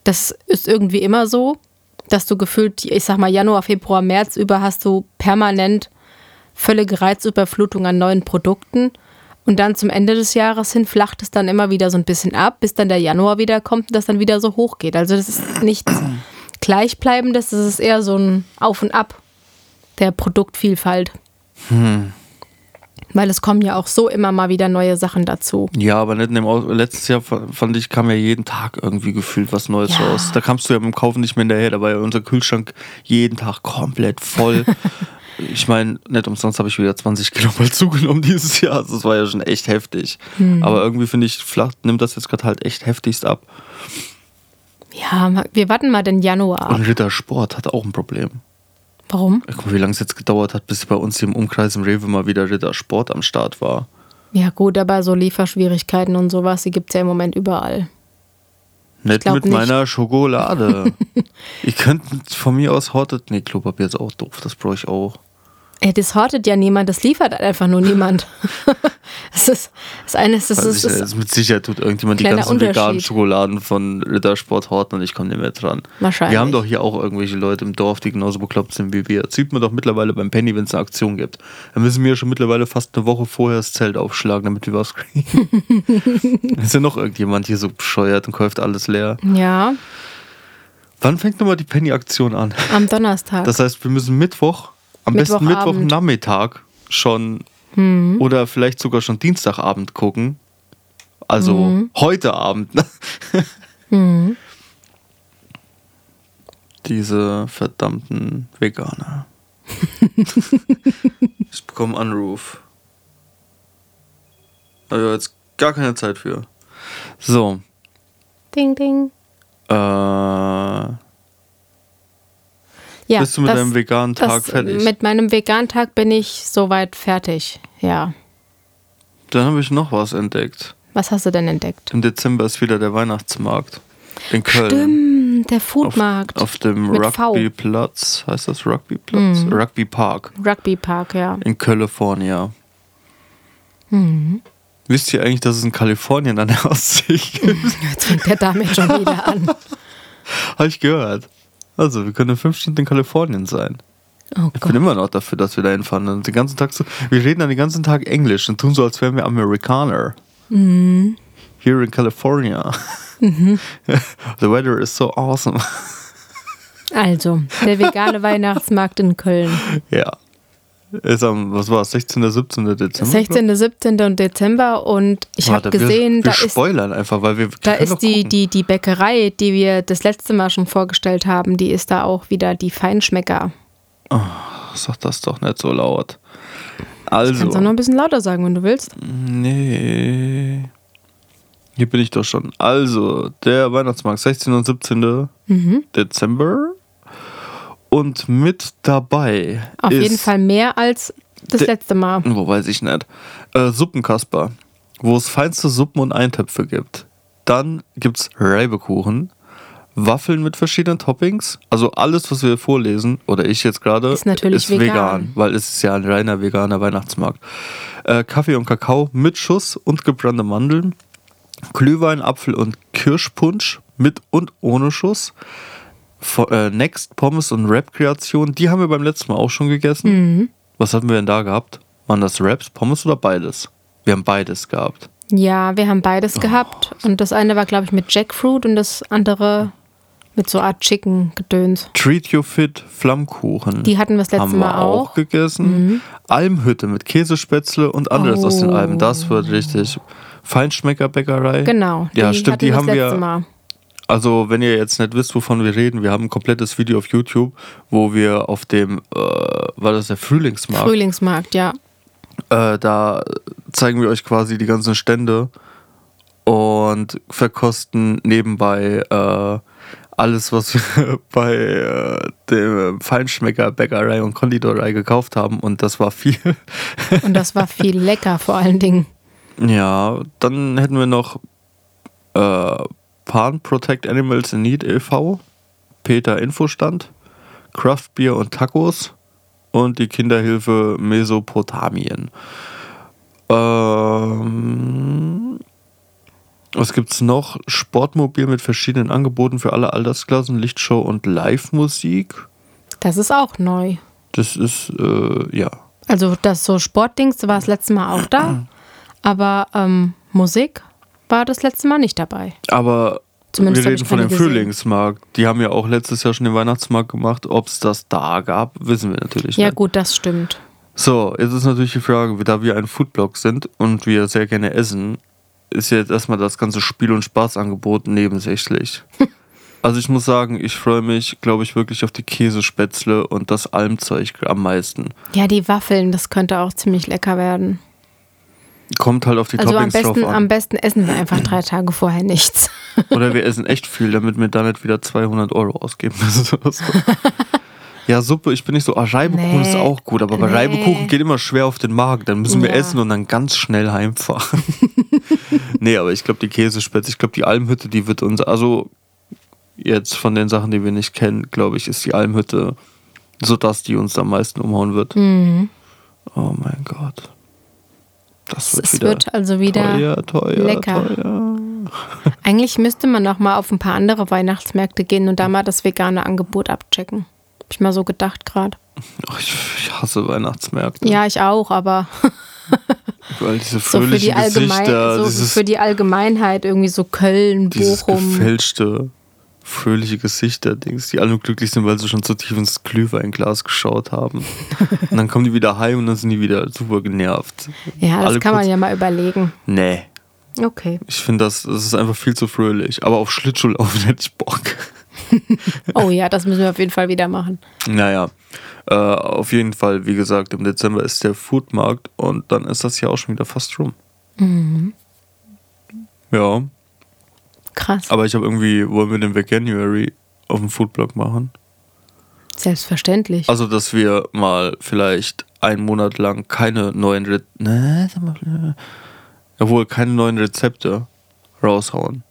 Das ist irgendwie immer so, dass du gefühlt, ich sag mal, Januar, Februar, März über hast du permanent völlige Reizüberflutung an neuen Produkten. Und dann zum Ende des Jahres hin flacht es dann immer wieder so ein bisschen ab, bis dann der Januar wieder kommt und das dann wieder so hoch geht. Also das ist nichts Gleichbleibendes, das ist eher so ein Auf und Ab der Produktvielfalt. Weil es kommen ja auch so immer mal wieder neue Sachen dazu. Ja, aber nicht in dem Aus letztes Jahr fa- fand ich, kam ja jeden Tag irgendwie gefühlt was Neues Ja. raus. Da kamst du ja beim Kaufen nicht mehr hinterher. Da war ja unser Kühlschrank jeden Tag komplett voll. ich meine, nicht umsonst habe ich wieder 20 Kilo mal zugenommen dieses Jahr. Also Das war ja schon echt heftig. Hm. Aber irgendwie finde ich, flach nimmt das jetzt gerade halt echt heftigst ab. Ja, wir warten mal den Januar ab. Und Rittersport hat auch ein Problem. Warum? Guck mal, wie lange es jetzt gedauert hat, bis bei uns hier im Umkreis im Rewe mal wieder Rittersport am Start war. Ja gut, aber so Lieferschwierigkeiten und sowas, die gibt es ja im Moment überall. Nicht mit nicht. meiner Schokolade. ich könnte von mir aus hortet. Nee, Klopapier ist auch doof, das brauche ich auch. Ey, das hortet ja niemand, das liefert einfach nur niemand. das ist das eine ist, das ist, ich, das also mit Sicherheit tut irgendjemand die ganzen veganen. Schokoladen von Rittersport horten und ich komme nicht mehr dran. Wahrscheinlich. Wir haben doch hier auch irgendwelche Leute im Dorf, die genauso bekloppt sind wie wir. Das sieht man doch mittlerweile beim Penny, wenn es eine Aktion gibt. Da müssen wir schon mittlerweile fast eine Woche vorher das Zelt aufschlagen, damit wir was kriegen. ist ja noch irgendjemand hier so bescheuert und kauft alles leer. ja, Wann fängt nochmal die Penny-Aktion an? am Donnerstag. Das heißt, wir müssen Mittwoch, am besten. Mittwochnachmittag, schon Mhm. oder vielleicht sogar schon Dienstagabend gucken. Also Mhm. heute Abend. Ne? Diese verdammten Veganer. ich bekomme einen Anruf. Also jetzt gar keine Zeit für. So. Ding, ding. Äh, Ja, bist du mit das- deinem veganen Tag fertig? Mit meinem veganen Tag bin ich soweit fertig. Ja. Dann habe ich noch was entdeckt. Was hast du denn entdeckt? Im Dezember ist wieder der Weihnachtsmarkt in Köln. Stimmt, der Auf, Foodmarkt. auf dem V. Mhm. Rugbyplatz. Heißt das Rugbyplatz? Rugby Park Rugby Park, ja. in California. Mhm. Wisst ihr eigentlich, dass es in Kalifornien an der Ostsee gibt? Jetzt fängt der damit schon wieder an. Habe ich gehört. Also, wir können in fünf Stunden in Kalifornien sein. Oh Ich bin Gott. immer noch dafür, dass wir da hinfahren. Und den ganzen Tag so, wir reden dann den ganzen Tag Englisch und tun so, als wären wir Amerikaner. Mhm. Here in California. The weather is so awesome. Also, der vegane Weihnachtsmarkt in Köln. ja. Ist am, was war es, 16. 17. Dezember? 16., 17. und Dezember und ich habe gesehen, wir, wir da ist spoilern einfach, weil wir Da ist die, gucken. die, die Bäckerei, die wir das letzte Mal schon vorgestellt haben, die ist da auch wieder die Feinschmecker. Sag das doch nicht so laut. Also, Kannst du noch ein bisschen lauter sagen, wenn du willst. nee. Hier bin ich doch schon. Also, der Weihnachtsmarkt, 16. und 17. Mhm. Dezember. Und mit dabei Auf ist, jeden Fall mehr als das letzte Mal. Wo weiß ich nicht. Äh, Suppenkasper, wo es feinste Suppen und Eintöpfe gibt. Dann gibt es Reibekuchen, Waffeln mit verschiedenen Toppings. Also alles, was wir vorlesen, oder ich jetzt gerade, Ist natürlich vegan. weil es ist ja ein reiner veganer Weihnachtsmarkt. Äh, Kaffee und Kakao mit Schuss und gebrannte Mandeln. Glühwein, Apfel und Kirschpunsch mit und ohne Schuss. Äh, Next Pommes und Wrap-Kreation, die haben wir beim letzten Mal auch schon gegessen. Mhm. Was hatten wir denn da gehabt? Waren das Wraps, Pommes oder beides? Wir haben beides gehabt. Ja, wir haben Oh. beides gehabt. Und das eine war, glaube ich, mit Jackfruit und das andere mit so Art Chicken-Gedöns. Treat You Fit Flammkuchen. Die hatten wir das letzte haben wir Mal auch. Mhm. gegessen. Almhütte mit Käsespätzle und anderes aus den Oh. Almen. Das wird richtig. Feinschmeckerbäckerei. Genau. Ja, stimmt, die haben das wir- Mal. Also, wenn ihr jetzt nicht wisst, wovon wir reden, wir haben ein komplettes Video auf YouTube, wo wir auf dem, äh, war das der Frühlingsmarkt? Frühlingsmarkt, ja. Äh, da zeigen wir euch quasi die ganzen Stände und verkosten nebenbei äh, alles, was wir bei äh, dem Feinschmecker Bäckerei und Konditorei gekauft haben und das war viel. Und das war viel lecker vor allen Dingen. ja, dann hätten wir noch äh, Pan Protect Animals in Need e.V., Peter Infostand, Craft Beer und Tacos und die Kinderhilfe Mesopotamien. Ähm, was gibt's noch? Sportmobil mit verschiedenen Angeboten für alle Altersklassen, Lichtshow und Live-Musik. Das ist auch neu. Das ist, äh, ja. Also das so Sportdings war das letzte Mal auch da, aber ähm, Musik war das letzte Mal nicht dabei. Aber Zumindest wir reden von dem gesehen. Frühlingsmarkt. Die haben ja auch letztes Jahr schon den Weihnachtsmarkt gemacht. Ob es das da gab, wissen wir natürlich Ja nicht. gut, das stimmt. So, jetzt ist natürlich die Frage, da wir ein Foodblog sind und wir sehr gerne essen, ist jetzt erstmal das ganze Spiel- und Spaßangebot nebensächlich. also ich muss sagen, ich freue mich, glaube ich, wirklich auf die Käsespätzle und das Almzeug am meisten. Ja, die Waffeln, das könnte auch ziemlich lecker werden. Kommt halt auf die Also am Toppings besten, drauf am an. besten essen wir einfach drei Tage vorher nichts. Oder wir essen echt viel, damit wir da nicht wieder 200 Euro ausgeben müssen. Ja, Suppe, ich bin nicht so, ah, Reibekuchen Nee. ist auch gut, aber bei Nee. Reibekuchen geht immer schwer auf den Magen. Dann müssen wir Ja. essen und dann ganz schnell heimfahren. nee, aber ich glaube, die Käsespätzle, ich glaube, die Almhütte, die wird uns, also jetzt von den Sachen, die wir nicht kennen, glaube ich, ist die Almhütte so das, die uns am meisten umhauen wird. Mhm. Oh mein Gott. Das wird Es wieder wird also wieder teuer, teuer, lecker. teuer. Eigentlich müsste man noch mal auf ein paar andere Weihnachtsmärkte gehen und da mal das vegane Angebot abchecken. Hab ich mal so gedacht gerade. Ich, ich hasse Weihnachtsmärkte. Ja, ich auch, aber Weil diese so für die, Gesichter, so dieses, für die Allgemeinheit irgendwie so Köln, dieses Bochum. gefälschte fröhliche Gesichter, Dings, die alle nur glücklich sind, weil sie schon zu tief ins Glühweinglas geschaut haben. und dann kommen die wieder heim und dann sind die wieder super genervt. Ja, das Alle kann man ja mal überlegen. Nee, Okay. ich finde, das, das ist einfach viel zu fröhlich. Aber auf Schlittschuhlaufen hätte ich Bock. Oh ja, das müssen wir auf jeden Fall wieder machen. Naja, äh, auf jeden Fall, wie gesagt, im Dezember ist der Foodmarkt und dann ist das ja auch schon wieder fast rum. Ja, Krass. aber ich habe irgendwie, wollen wir den Veganuary auf dem Foodblog machen? Selbstverständlich. Also, dass wir mal vielleicht einen Monat lang keine neuen Re ne, jawohl, keine neuen Rezepte raushauen.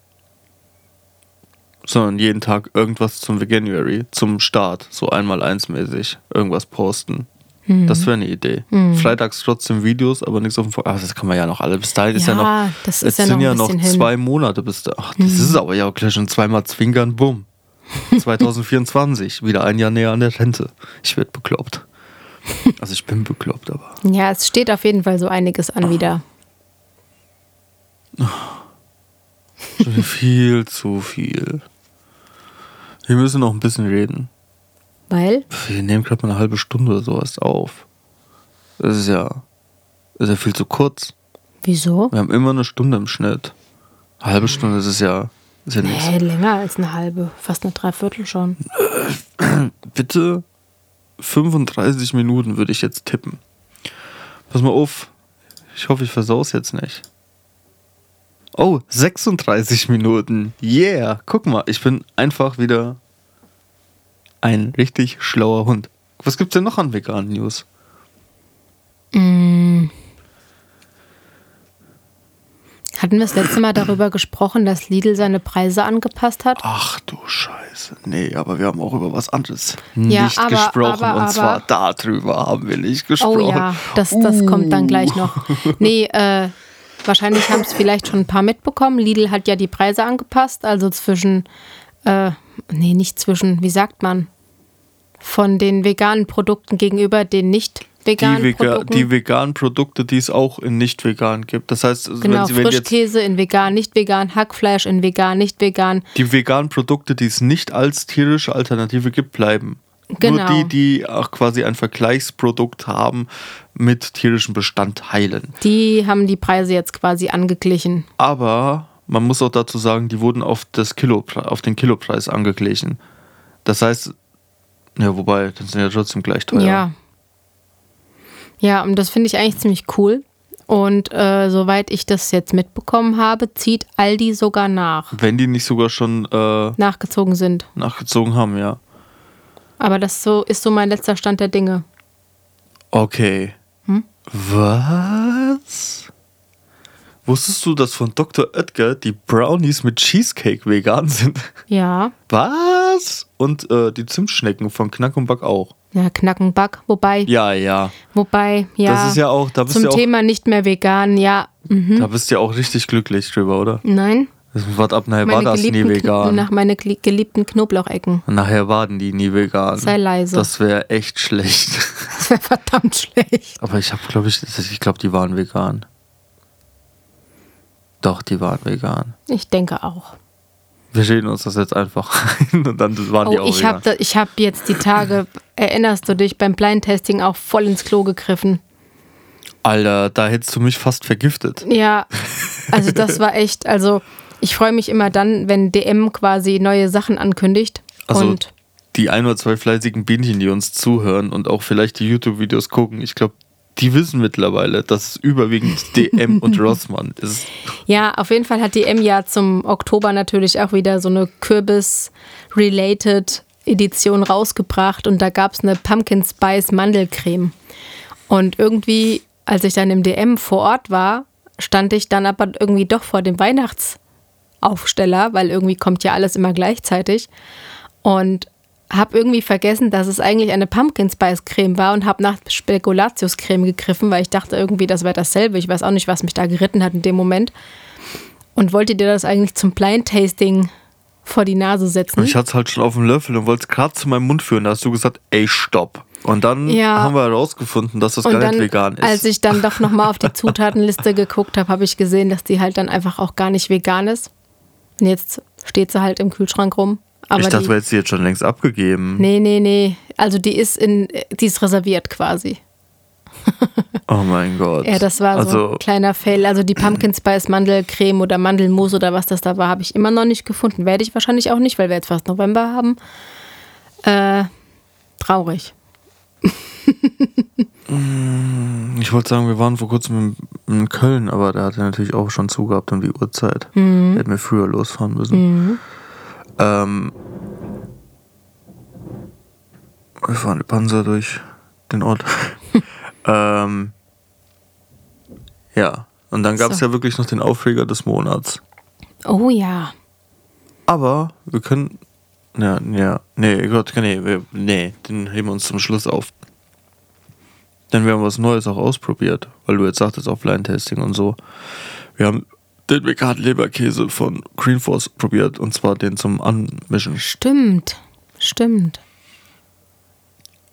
Sondern jeden Tag irgendwas zum Veganuary, zum Start, so einmal eins mäßig, irgendwas posten. Das wäre eine Idee. Freitags trotzdem Videos, aber nichts auf dem Vor Aber das kann man ja noch alle. Bis dahin ist ja Ja, noch. das es ist ja sind ja noch bisschen hin. zwei Monate bis da. Ach, das ist aber ja auch gleich schon zweimal zwinkern, bumm. 2024, wieder ein Jahr näher an der Rente. Ich werde bekloppt. Also ich bin bekloppt, aber. Ja, es steht auf jeden Fall so einiges an wieder. Schon wieder viel zu viel. Wir müssen noch ein bisschen reden. Weil, Wir nehmen gerade mal eine halbe Stunde oder sowas auf. Das ist ja, das ist ja viel zu kurz. wieso? Wir haben immer eine Stunde im Schnitt. Eine halbe Stunde, ist ja, ist ja nichts. Nee, länger als eine halbe. Fast eine Dreiviertel schon. Bitte 35 Minuten würde ich jetzt tippen. Pass mal auf. Ich hoffe, ich versau's jetzt nicht. Oh, 36 Minuten. Yeah. Guck mal, ich bin einfach wieder ein richtig schlauer Hund. Was gibt's denn noch an veganen News? Hatten wir das letzte Mal darüber gesprochen, dass Lidl seine Preise angepasst hat? Ach du Scheiße. Nee, aber wir haben auch über was anderes Ja, nicht aber- gesprochen. aber- und zwar aber- darüber haben wir nicht Oh gesprochen. ja, das, das kommt dann gleich Uh. noch. Nee, äh, wahrscheinlich haben es vielleicht schon ein paar mitbekommen. Lidl hat ja die Preise angepasst, also zwischen, äh, nee, nicht zwischen, wie sagt man, von den veganen Produkten gegenüber den nicht die, veganen Vega Produkten. die veganen Produkte, die es auch in nicht vegan gibt. Das heißt, genau, wenn, Sie, wenn jetzt Frischkäse in vegan, nicht vegan, Hackfleisch in vegan, nicht vegan. die veganen Produkte, die es nicht als tierische Alternative gibt, bleiben. Genau. Nur die, die auch quasi ein Vergleichsprodukt haben mit tierischen Bestandteilen. Die haben die Preise jetzt quasi angeglichen. Aber man muss auch dazu sagen, die wurden auf, das Kilo, auf den Kilopreis angeglichen. Das heißt, ja, wobei, dann sind ja trotzdem gleich teuer. Ja. Ja, und das finde ich eigentlich ziemlich cool. Und äh, soweit ich das jetzt mitbekommen habe, zieht Aldi sogar nach, Wenn die nicht sogar schon äh, nachgezogen sind. nachgezogen haben, ja. Aber das so, ist so mein letzter Stand der Dinge. Okay. Hm? Was? Wusstest du, dass von Dr. Oetker die Brownies mit Cheesecake vegan sind? Ja, Was? Und äh, die Zimtschnecken von Knack und Back auch. ja, Knackenback. Wobei, Ja, ja. wobei, ja. Das ist ja auch, da bist zum du ja auch, Thema nicht mehr vegan, ja. Mhm. da bist du ja auch richtig glücklich drüber, oder? Nein, Das war ab nachher war meine das nie vegan. nach meine geli- geliebten Knoblauchecken. Und nachher waren die nie vegan. Sei leise. Das wäre echt schlecht. Das wäre verdammt schlecht. Aber ich habe, glaube ich, ich glaube, die waren vegan. Doch, die waren vegan. Ich denke auch. Wir reden uns das jetzt einfach ein und dann waren die Oh, auch ich habe ich hab jetzt die Tage, erinnerst du dich, beim Blind-Testing auch voll ins Klo gegriffen. Alter, da hättest du mich fast vergiftet. Ja, also das war echt, also ich freue mich immer dann, wenn DM quasi neue Sachen ankündigt. Also und die ein oder zwei fleißigen Bienchen, die uns zuhören und auch vielleicht die YouTube-Videos gucken, ich glaube, die wissen mittlerweile, dass es überwiegend DM und Rossmann ist. ja, auf jeden Fall hat DM ja zum Oktober natürlich auch wieder so eine Kürbis-related Edition rausgebracht und da gab es eine Pumpkin Spice Mandelcreme. Und irgendwie, als ich dann im DM vor Ort war, stand ich dann aber irgendwie doch vor dem Weihnachtsaufsteller, weil irgendwie kommt ja alles immer gleichzeitig. Und habe irgendwie vergessen, dass es eigentlich eine Pumpkin Spice Creme war und habe nach Spekulatius Creme gegriffen, weil ich dachte irgendwie, das wäre dasselbe. Ich weiß auch nicht, was mich da geritten hat in dem Moment. Und wollte dir das eigentlich zum Blind Tasting vor die Nase setzen? Ich hatte es halt schon auf dem Löffel und wollte es gerade zu meinem Mund führen. Da hast du gesagt, ey, stopp. Und dann Ja. haben wir herausgefunden, dass das Und gar dann, nicht vegan ist. als ich dann doch nochmal auf die Zutatenliste geguckt habe, habe ich gesehen, dass die halt dann einfach auch gar nicht vegan ist. Und jetzt steht sie halt im Kühlschrank rum. Aber ich dachte, du hättest sie jetzt schon längst abgegeben. Nee, nee, nee. Also die ist in, die ist reserviert quasi. Oh mein Gott. Ja, das war so also, ein kleiner Fail. Also die Pumpkin Spice Mandelcreme oder Mandelmus oder was das da war, habe ich immer noch nicht gefunden. Werde ich wahrscheinlich auch nicht, weil wir jetzt fast November haben. Äh, traurig. Ich wollte sagen, wir waren vor kurzem in, Köln, aber da hat er natürlich auch schon zugehabt um die Uhrzeit. Mhm. Hätten wir früher losfahren müssen. Ähm, wir fahren die Panzer durch den Ort. ähm, ja, und dann gab es So. ja wirklich noch den Aufreger des Monats. Oh ja. Aber wir können. Ja, ja. Nee, Gott, nee, wir, nee, den heben wir uns zum Schluss auf. Denn wir haben was Neues auch ausprobiert, weil du jetzt sagtest Offline-Testing und so. Wir haben den veganen Leberkäse von Green Force probiert und zwar den zum Anmischen. Stimmt. Stimmt.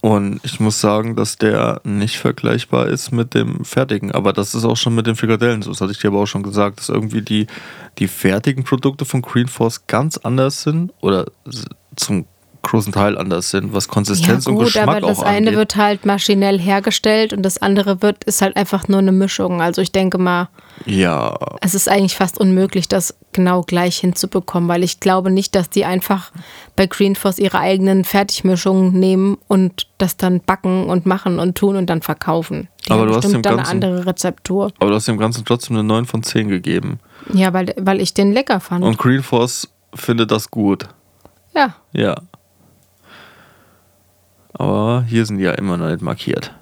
Und ich muss sagen, dass der nicht vergleichbar ist mit dem fertigen. Aber das ist auch schon mit den Frikadellen so. Das hatte ich dir aber auch schon gesagt, dass irgendwie die, die fertigen Produkte von Green Force ganz anders sind oder zum großen Teil anders sind, was Ja Konsistenz und gut, Geschmack aber das auch eine angeht. wird halt maschinell hergestellt und das andere wird ist halt einfach nur eine Mischung. Also ich denke mal, ja, es ist eigentlich fast unmöglich, das genau gleich hinzubekommen, weil ich glaube nicht, dass die einfach bei Green Force ihre eigenen Fertigmischungen nehmen und das dann backen und machen und tun und dann verkaufen. Die Aber du hast bestimmt dem dann eine Ganzen- andere Rezeptur. aber du hast dem Ganzen trotzdem eine 9 von 10 gegeben. Ja, weil, weil ich den lecker fand. Und Green Force findet das gut. ja, Ja. Aber hier sind die ja immer noch nicht markiert.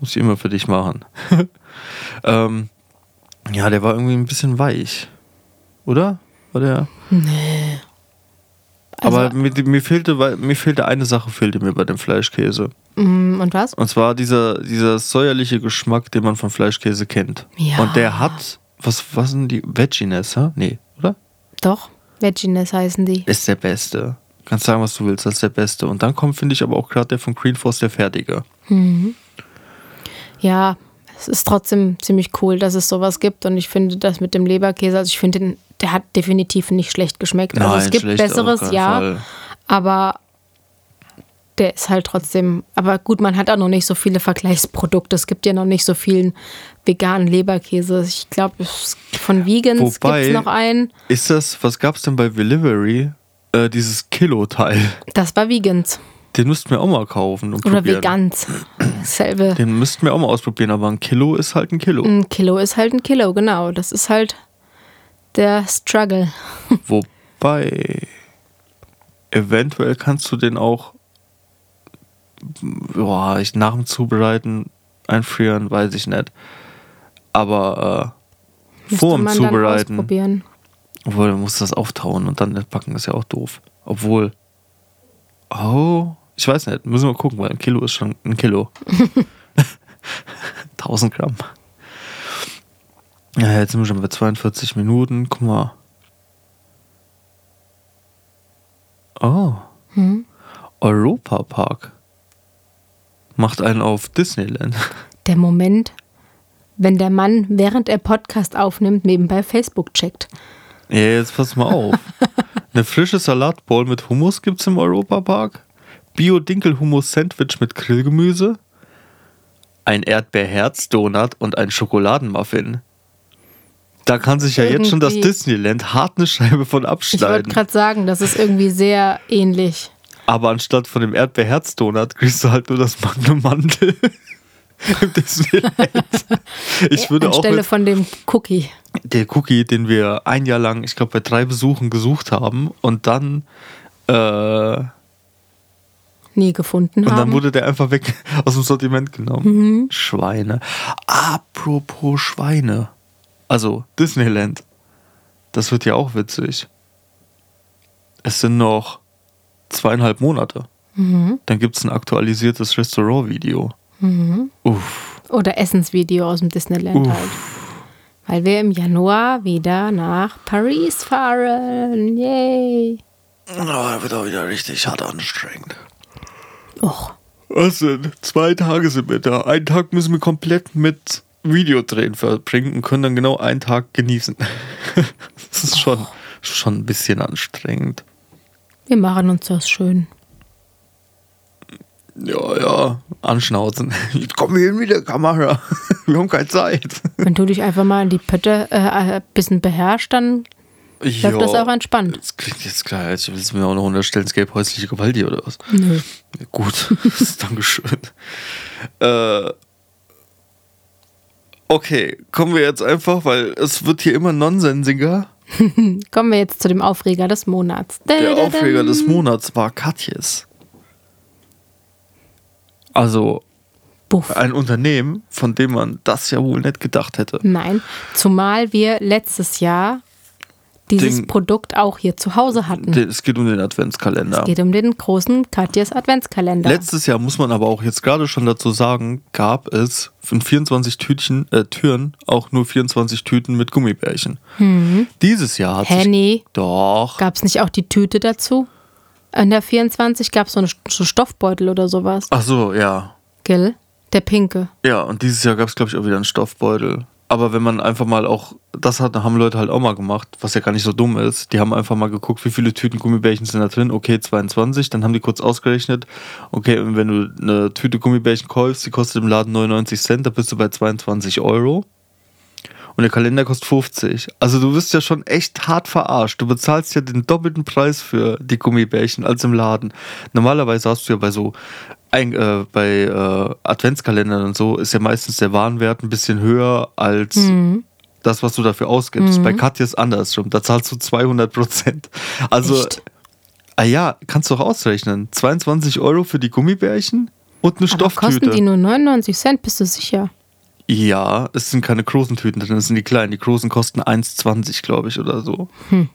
Muss ich immer für dich machen. ähm, ja, der war irgendwie ein bisschen weich. Oder? War der? also, Aber mir, mir, fehlte, mir fehlte eine Sache, fehlte mir bei dem Fleischkäse. mm, und was? Und zwar dieser, dieser säuerliche Geschmack, den man von Fleischkäse kennt. Ja. Und der hat, was, was sind die? Vegginess, ha? Nee, oder? Doch, Vegginess heißen die. Ist der beste. Kannst sagen, was du willst, das ist der beste. Und dann kommt, finde ich, aber auch gerade der von Green Force der fertige. Ja, es ist trotzdem ziemlich cool, dass es sowas gibt. Und ich finde das mit dem Leberkäse, also ich finde, den- der hat definitiv nicht schlecht geschmeckt. Also es gibt Besseres, ja. Fall. Aber der ist halt trotzdem, aber gut, man hat auch noch nicht so viele Vergleichsprodukte. Es gibt ja noch nicht so vielen veganen Leberkäse. Ich glaube, von Vegans gibt es noch einen. Ist das, was gab es denn bei Delivery? Äh, dieses Kilo-Teil. Das war Vegans Den müssten wir auch mal kaufen und oder probieren. Vegans. Selbe. Den müssten wir auch mal ausprobieren, aber ein Kilo ist halt ein Kilo. Ein Kilo ist halt ein Kilo, genau. Das ist halt der Struggle. Wobei, eventuell kannst du den auch boah, ich nach dem Zubereiten einfrieren, weiß ich nicht. Aber äh, vor dem Zubereiten, ausprobieren. Obwohl du musst das auftauen und dann backen ist ja auch doof. Obwohl, oh, ich weiß nicht, müssen wir gucken, weil ein Kilo ist schon ein Kilo. 1000 Gramm. Ja, jetzt sind wir schon bei 42 Minuten. Guck mal. Oh. Europa Park. Macht einen auf Disneyland. Der Moment, wenn der Mann, während er Podcast aufnimmt, nebenbei Facebook checkt. Ja, jetzt pass mal auf. Eine frische Salatbowl mit Hummus gibt's im Europa Park. Bio-Dinkel-Hummus-Sandwich mit Grillgemüse. Ein Erdbeerherz-Donut und ein Schokoladenmuffin. Da kann sich ja jetzt schon das Disneyland hart eine Scheibe von Ich wollte abschneiden. gerade sagen, das ist irgendwie sehr ähnlich. Aber anstatt von dem Erdbeerherz-Donut kriegst du halt nur das Magnum Mandel im Disneyland. Ich würde auch Anstelle mit von dem Cookie. der Cookie, den wir ein Jahr lang, ich glaube bei drei Besuchen gesucht haben und dann äh, Nie gefunden und haben. dann wurde der einfach weg aus dem Sortiment genommen. Schweine. Apropos Schweine. Also Disneyland. Das wird ja auch witzig. Es sind noch zweieinhalb Monate. Dann gibt es ein aktualisiertes Restaurant-Video. Uff. Oder Essensvideo aus dem Disneyland Uff. halt. Weil wir im Januar wieder nach Paris fahren. Yay. Oh, da wird auch wieder richtig hart anstrengend. Och, Was denn? Zwei Tage sind wir da. Einen Tag müssen wir komplett mit Videodrehen verbringen und können dann genau einen Tag genießen. das ist schon, schon ein bisschen anstrengend. Wir machen uns das schön. Ja, ja, anschnauzen. Jetzt kommen wir hin mit der Kamera. Wir haben keine Zeit. Wenn du dich einfach mal in die Pötte äh, ein bisschen beherrschst, dann läuft das auch entspannt. Das klingt jetzt klar, als willst du mir auch noch unterstellen, es gäbe häusliche Gewalt hier oder was? Nö. Ja, gut, Dankeschön. Äh, okay, kommen wir jetzt einfach, weil es wird hier immer nonsensiger. Kommen wir jetzt zu dem Aufreger des Monats. Der Aufreger des Monats war Katjes. Also Buff. ein Unternehmen, von dem man das ja wohl nicht gedacht hätte. Nein, zumal wir letztes Jahr dieses Ding- Produkt auch hier zu Hause hatten. Den- Es geht um den Adventskalender. Es geht um den großen Katjes Adventskalender. Letztes Jahr muss man aber auch jetzt gerade schon dazu sagen, gab es von 24 Tütchen, äh, Türen auch nur 24 Tüten mit Gummibärchen. Dieses Jahr hat sich Henny, doch gab es nicht auch die Tüte dazu? In der 24 gab es so einen so Stoffbeutel oder sowas. Ach so, ja. Gell? Der pinke. Ja, und dieses Jahr gab es, glaube ich, auch wieder einen Stoffbeutel. Aber wenn man einfach mal auch, das hat, haben Leute halt auch mal gemacht, was ja gar nicht so dumm ist. Die haben einfach mal geguckt, wie viele Tüten Gummibärchen sind da drin. Okay, 22. Dann haben die kurz ausgerechnet. Okay, und wenn du eine Tüte Gummibärchen kaufst, die kostet im Laden 99 Cent, da bist du bei 22 Euro. Und der Kalender kostet 50. Also du wirst ja schon echt hart verarscht. Du bezahlst ja den doppelten Preis für die Gummibärchen als im Laden. Normalerweise hast du ja bei so ein, äh, bei äh, Adventskalendern und so ist ja meistens der Warenwert ein bisschen höher als das, was du dafür ausgibst. Bei Katja ist andersrum. Da zahlst du 200 Prozent. Also, Echt? ah ja, kannst du auch ausrechnen. 22 Euro für die Gummibärchen und eine Aber kosten Stofftüte. die nur 99 Cent, bist du sicher? Ja, es sind keine großen Tüten drin, es sind die kleinen. Die großen kosten 1,20, glaube ich, oder so. Hm.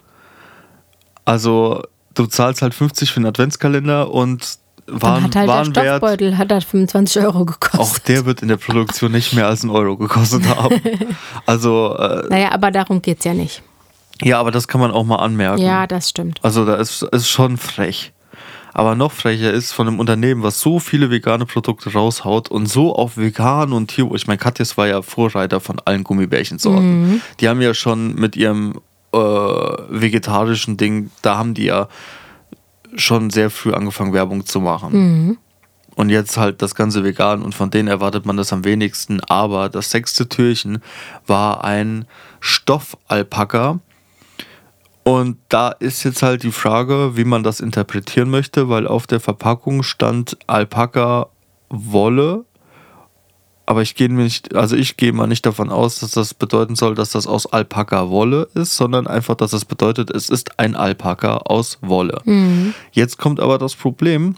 Also, du zahlst halt 50 für einen Adventskalender und Dann Waren, hat halt der Warenwert, Stoffbeutel hat halt 25 Euro gekostet. auch der wird in der Produktion nicht mehr als einen Euro gekostet haben. Also, äh, Naja, aber darum geht's ja nicht. ja, aber das kann man auch mal anmerken. Ja, das stimmt. Also da ist, ist schon frech. Aber noch frecher ist von einem Unternehmen, was so viele vegane Produkte raushaut und so auf vegan und Tier. Ich meine, Katjes war ja Vorreiter von allen Gummibärchensorten. Die haben ja schon mit ihrem äh, vegetarischen Ding, da haben die ja schon sehr früh angefangen, Werbung zu machen. Und jetzt halt das Ganze vegan und von denen erwartet man das am wenigsten. Aber das sechste Türchen war ein Stoffalpaka. Und da ist jetzt halt die Frage, wie man das interpretieren möchte, weil auf der Verpackung stand Alpaka Wolle. Aber ich gehe nicht, also ich gehe mal nicht davon aus, dass das bedeuten soll, dass das aus Alpaka Wolle ist, sondern einfach, dass das bedeutet, es ist ein Alpaka aus Wolle. Jetzt kommt aber das Problem,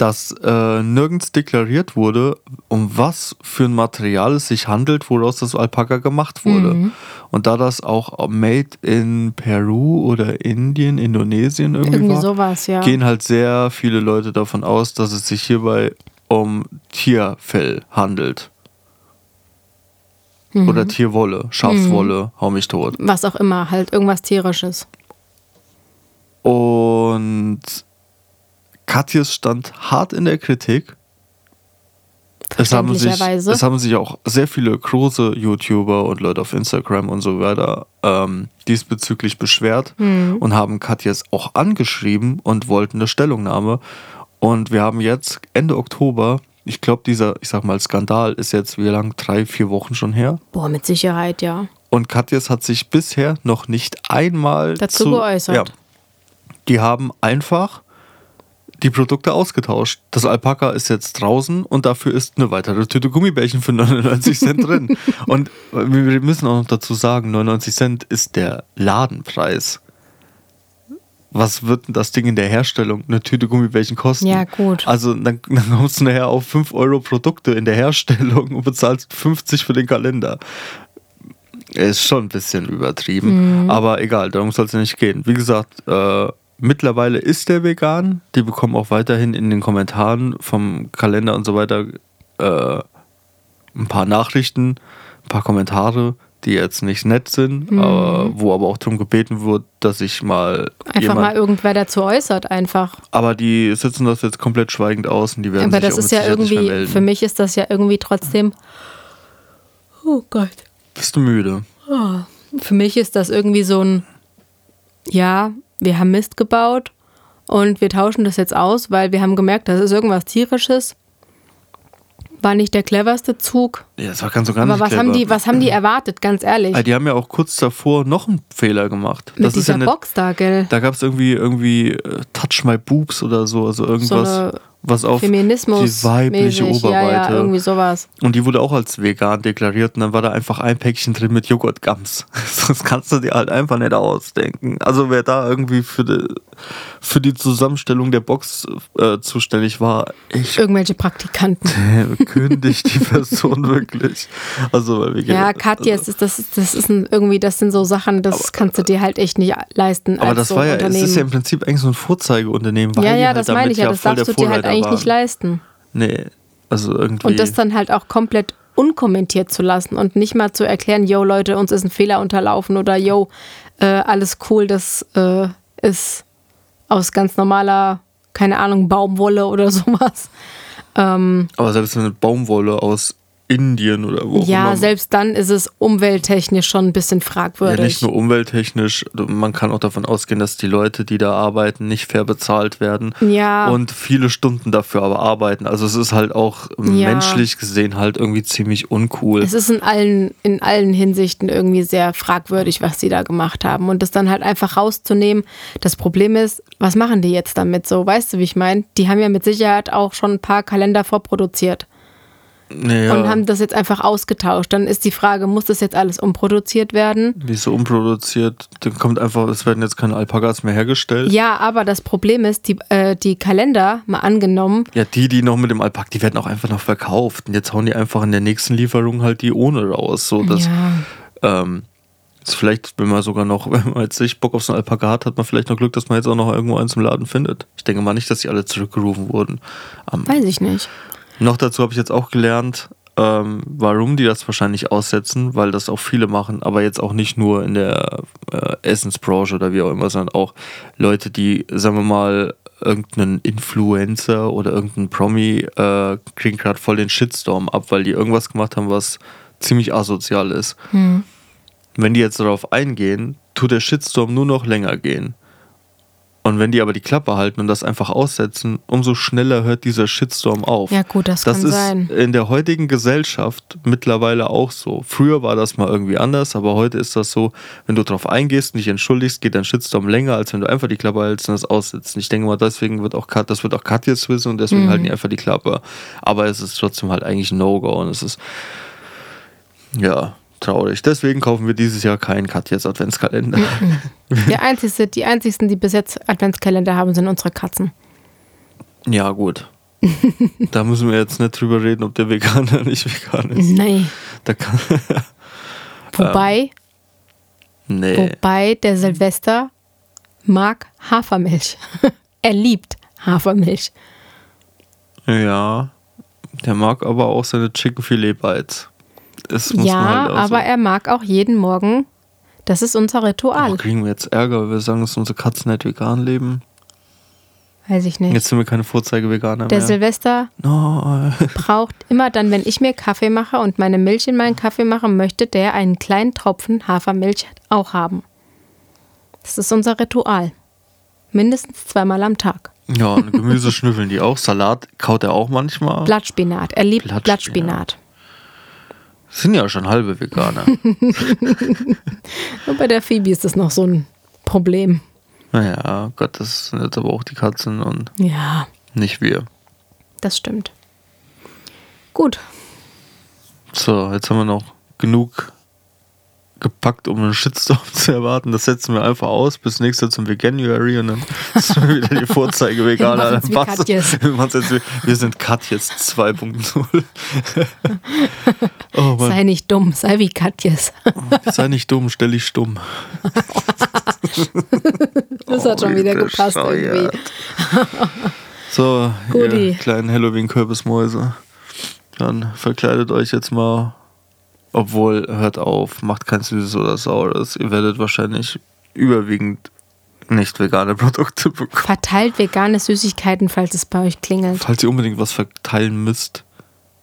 dass äh, nirgends deklariert wurde, um was für ein Material es sich handelt, woraus das Alpaka gemacht wurde. Und da das auch made in Peru oder Indien, Indonesien irgendwie, Irgendwie war, sowas, ja. gehen halt sehr viele Leute davon aus, dass es sich hierbei um Tierfell handelt. Mhm. Oder Tierwolle, Schafswolle, hau mich tot. Was auch immer, halt irgendwas tierisches. Und Katjes stand hart in der Kritik. Es haben, sich, es haben sich auch sehr viele große YouTuber und Leute auf Instagram und so weiter ähm, diesbezüglich beschwert Hm. und haben Katjes auch angeschrieben und wollten eine Stellungnahme. Und wir haben jetzt Ende Oktober, ich glaube, dieser, ich sag mal, Skandal ist jetzt wie lang? Drei, vier Wochen schon her. Boah, mit Sicherheit, ja. Und Katjes hat sich bisher noch nicht einmal Dazu zu, geäußert. Ja, die haben einfach die Produkte ausgetauscht. Das Alpaka ist jetzt draußen und dafür ist eine weitere Tüte Gummibärchen für 99 Cent drin. Und wir müssen auch noch dazu sagen, 99 Cent ist der Ladenpreis. Was wird denn das Ding in der Herstellung, eine Tüte Gummibärchen kosten? Ja, gut. Also dann, dann kommst du nachher auf 5 Euro Produkte in der Herstellung und bezahlst 50 für den Kalender. Ist schon ein bisschen übertrieben, Mhm. aber egal, darum soll es ja nicht gehen. Wie gesagt, äh, mittlerweile ist der vegan. Die bekommen auch weiterhin in den Kommentaren vom Kalender und so weiter äh, ein paar Nachrichten, ein paar Kommentare, die jetzt nicht nett sind, aber, wo aber auch darum gebeten wird, dass ich mal Mhm. Einfach jemand, mal irgendwer dazu äußert, einfach. aber die sitzen das jetzt komplett schweigend aus und die werden Aber sich das ist ja Sicherheit nicht mehr irgendwie, für mich ist das ja irgendwie trotzdem. Oh Gott. Bist du müde? Für mich ist das irgendwie so ein, ja, wir haben Mist gebaut Und wir tauschen das jetzt aus, weil wir haben gemerkt, das ist irgendwas tierisches. War nicht der cleverste Zug. Ja, das war ganz so gar Aber was clever. haben, die, was haben die erwartet, ganz ehrlich? Ah, Die haben ja auch kurz davor noch einen Fehler gemacht. Mit das ist dieser ja nicht, Box da, gell? Da gab es irgendwie, irgendwie äh, Touch My Boobs oder so, also irgendwas, eine was auf Feminismus. die weibliche mäßig. Oberweite. Ja, ja, irgendwie sowas. Und die wurde auch als vegan deklariert und dann war da einfach ein Päckchen drin mit Joghurtgums. Das kannst du dir halt einfach nicht ausdenken. Also wer da irgendwie für die, für die Zusammenstellung der Box äh, zuständig war, ich Irgendwelche Praktikanten. kündig die Person wirklich. Also weil wir Ja, Katja, es ist, das, ist- das ist ein, irgendwie, das sind so Sachen, das kannst du dir halt echt nicht leisten. aber das so war ja, es ist ja im Prinzip eigentlich so ein Vorzeigeunternehmer. weil ja, ja, halt das meine ich ja, das darfst du dir halt eigentlich waren. nicht leisten. Nee, also irgendwie. Und das dann halt auch komplett unkommentiert zu lassen und nicht mal zu erklären, yo Leute, uns ist ein Fehler unterlaufen oder yo, äh, alles cool, das äh, ist aus ganz normaler, keine Ahnung, Baumwolle oder sowas. Ähm, aber selbst eine Baumwolle aus Indien oder wo auch ja, immer. selbst dann ist es umwelttechnisch schon ein bisschen fragwürdig. Ja, nicht nur umwelttechnisch, man kann auch davon ausgehen, dass die Leute, die da arbeiten, nicht fair bezahlt werden Ja. und viele Stunden dafür aber arbeiten. Also es ist halt auch Ja. menschlich gesehen halt irgendwie ziemlich uncool. Es ist in allen, in allen Hinsichten irgendwie sehr fragwürdig, was sie da gemacht haben. Und das dann halt einfach rauszunehmen. Das Problem ist, was machen die jetzt damit so? Weißt du, wie ich meine? Die haben ja mit Sicherheit auch schon ein paar Kalender vorproduziert naja, und haben das jetzt einfach ausgetauscht. Dann ist die Frage, muss das jetzt alles umproduziert werden? wie so unproduziert, dann kommt einfach, es werden jetzt keine Alpakas mehr hergestellt. Ja, aber das Problem ist, die, äh, die Kalender, mal angenommen, Ja, die, die noch mit dem Alpak, die werden auch einfach noch verkauft. Und jetzt hauen die einfach in der nächsten Lieferung halt die ohne raus. So, dass, ja, ähm, ist vielleicht, wenn man sogar noch, wenn man jetzt nicht Bock auf so einen Alpaka hat, hat man vielleicht noch Glück, dass man jetzt auch noch irgendwo eins im Laden findet. Ich denke mal nicht, dass die alle zurückgerufen wurden. Ähm, weiß ich nicht. Noch dazu habe ich jetzt auch gelernt, ähm, warum die das wahrscheinlich aussetzen, weil das auch viele machen, aber jetzt auch nicht nur in der äh, Essensbranche oder wie auch immer, sondern auch Leute, die, sagen wir mal, irgendeinen Influencer oder irgendeinen Promi äh, kriegen gerade voll den Shitstorm ab, weil die irgendwas gemacht haben, was ziemlich asozial ist. Wenn die jetzt darauf eingehen, tut der Shitstorm nur noch länger gehen. Und wenn die aber die Klappe halten und das einfach aussetzen, umso schneller hört dieser Shitstorm auf. Ja, gut, das das kann ist sein. in der heutigen Gesellschaft mittlerweile auch so. Früher war das mal irgendwie anders, aber heute ist das so, wenn du darauf eingehst und dich entschuldigst, geht dein Shitstorm länger, als wenn du einfach die Klappe hältst und das aussetzt. Ich denke mal, deswegen wird auch Kat, das wird auch Kat jetzt wissen und deswegen Mhm. halten die einfach die Klappe. Aber es ist trotzdem halt eigentlich ein No-Go und es ist ja traurig. Deswegen kaufen wir dieses Jahr keinen Katjes Adventskalender. Der einzigste, die einzigsten, die bis jetzt Adventskalender haben, sind unsere Katzen. Ja, gut. da müssen wir jetzt nicht drüber reden, ob der vegan oder nicht vegan ist. Nein. Wobei, nee. wobei der Silvester mag Hafermilch. er liebt Hafermilch. Ja, der mag aber auch seine Chicken Filet Bites. Das muss man Ja, halt auch aber er mag auch jeden Morgen. Das ist unser Ritual. Oh, kriegen wir jetzt Ärger, weil wir sagen, dass unsere Katzen nicht vegan leben. Weiß ich nicht. Jetzt sind wir keine Vorzeige-Veganer der mehr. Silvester No. braucht immer dann, wenn ich mir Kaffee mache und meine Milch in meinen Kaffee mache, möchte der einen kleinen Tropfen Hafermilch auch haben. Das ist unser Ritual. Mindestens zweimal am Tag. Ja, und Gemüse schnüffeln die auch. Salat kaut er auch manchmal. Blattspinat. Er liebt Blattspinat. Blattspinat. Sind ja schon halbe Veganer. Und bei der Phoebe ist das noch so ein Problem. naja, Gott, das sind jetzt aber auch die Katzen und Ja, nicht wir. das stimmt. Gut. So, jetzt haben wir noch genug gepackt, um einen Shitstorm zu erwarten. Das setzen wir einfach aus bis nächstes zum Veganuary und dann sind wir wieder die passt- Katjes. wir jetzt sind Katjes 2.0. oh Sei nicht dumm, sei wie Katjes. sei nicht dumm, stell dich stumm. Das hat schon Oh, wieder wie gepasst irgendwie. So, ihr kleinen Halloween-Kürbismäuse. Dann verkleidet euch jetzt mal. Obwohl, hört auf, macht kein Süßes oder Saures. Ihr werdet wahrscheinlich überwiegend nicht vegane Produkte bekommen. Verteilt vegane Süßigkeiten, falls es bei euch klingelt. Falls ihr unbedingt was verteilen müsst,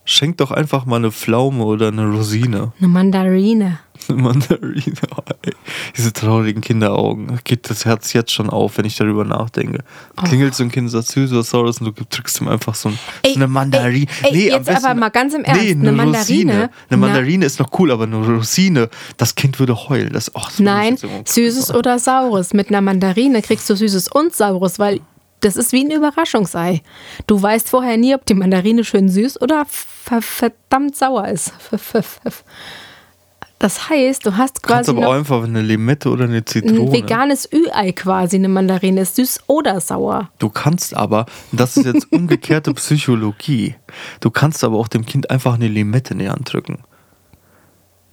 schenkt doch einfach mal eine Pflaume oder eine Rosine. Eine Mandarine. Eine Mandarine. Oh, ey. Diese traurigen Kinderaugen. Geht das Herz jetzt schon auf, wenn ich darüber nachdenke. Klingelt so ein Kind, sagt süß oder sauer und du drückst ihm einfach so, ein, Ey, so eine Mandarine. ey, ey, jetzt aber mal ganz im Ernst, Nee, eine eine, Mandarine? Rosine. Eine Mandarine ist noch cool, aber eine Rosine, das Kind würde heulen. Das, oh, das Nein, süßes oder saures. Mit einer Mandarine kriegst du süßes und saures, weil das ist wie ein Überraschungsei. Du weißt vorher nie, ob die Mandarine schön süß oder ver verdammt sauer ist. Das heißt, du hast Kannst quasi aber auch einfach eine Limette oder eine ein Zitrone. veganes Ü-Ei quasi, eine Mandarine ist süß oder sauer. Du kannst aber, das ist jetzt umgekehrte Psychologie, du kannst aber auch dem Kind einfach eine Limette in die Hand drücken.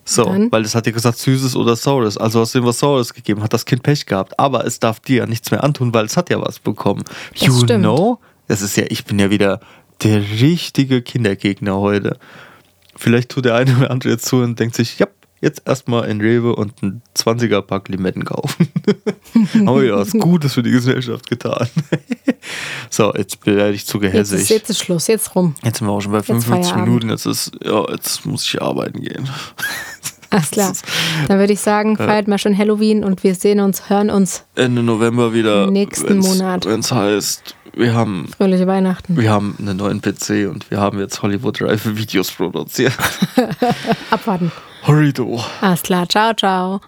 So, Dann? weil es hat dir gesagt, süßes oder saures. Also hast du ihm was Saures gegeben, hat das Kind Pech gehabt. Aber es darf dir ja nichts mehr antun, weil es hat ja was bekommen. Das you stimmt. know? Das ist ja, ich bin ja wieder der richtige Kindergegner heute. Vielleicht tut der eine oder andere jetzt zu und denkt sich, ja, jetzt erstmal in Rewe und ein 20er Pack Limetten kaufen. Haben wir ja was Gutes für die Gesellschaft getan. so, jetzt werde ich zu Jetzt ist, gehässig. jetzt ist Schluss, jetzt rum. Jetzt sind wir auch schon bei 55 Feierabend. Minuten. Jetzt ist, ja, jetzt muss ich arbeiten gehen. Alles klar. Dann würde ich sagen, feiert mal schon Halloween und wir sehen uns, hören uns. Ende November wieder. Nächsten wenn's- Monat. Wenn es heißt, wir haben, Fröhliche Weihnachten. wir haben einen neuen PC und wir haben jetzt Hollywood-reife Videos produziert. Abwarten. Horrido. Alles klar. Ciao, ciao.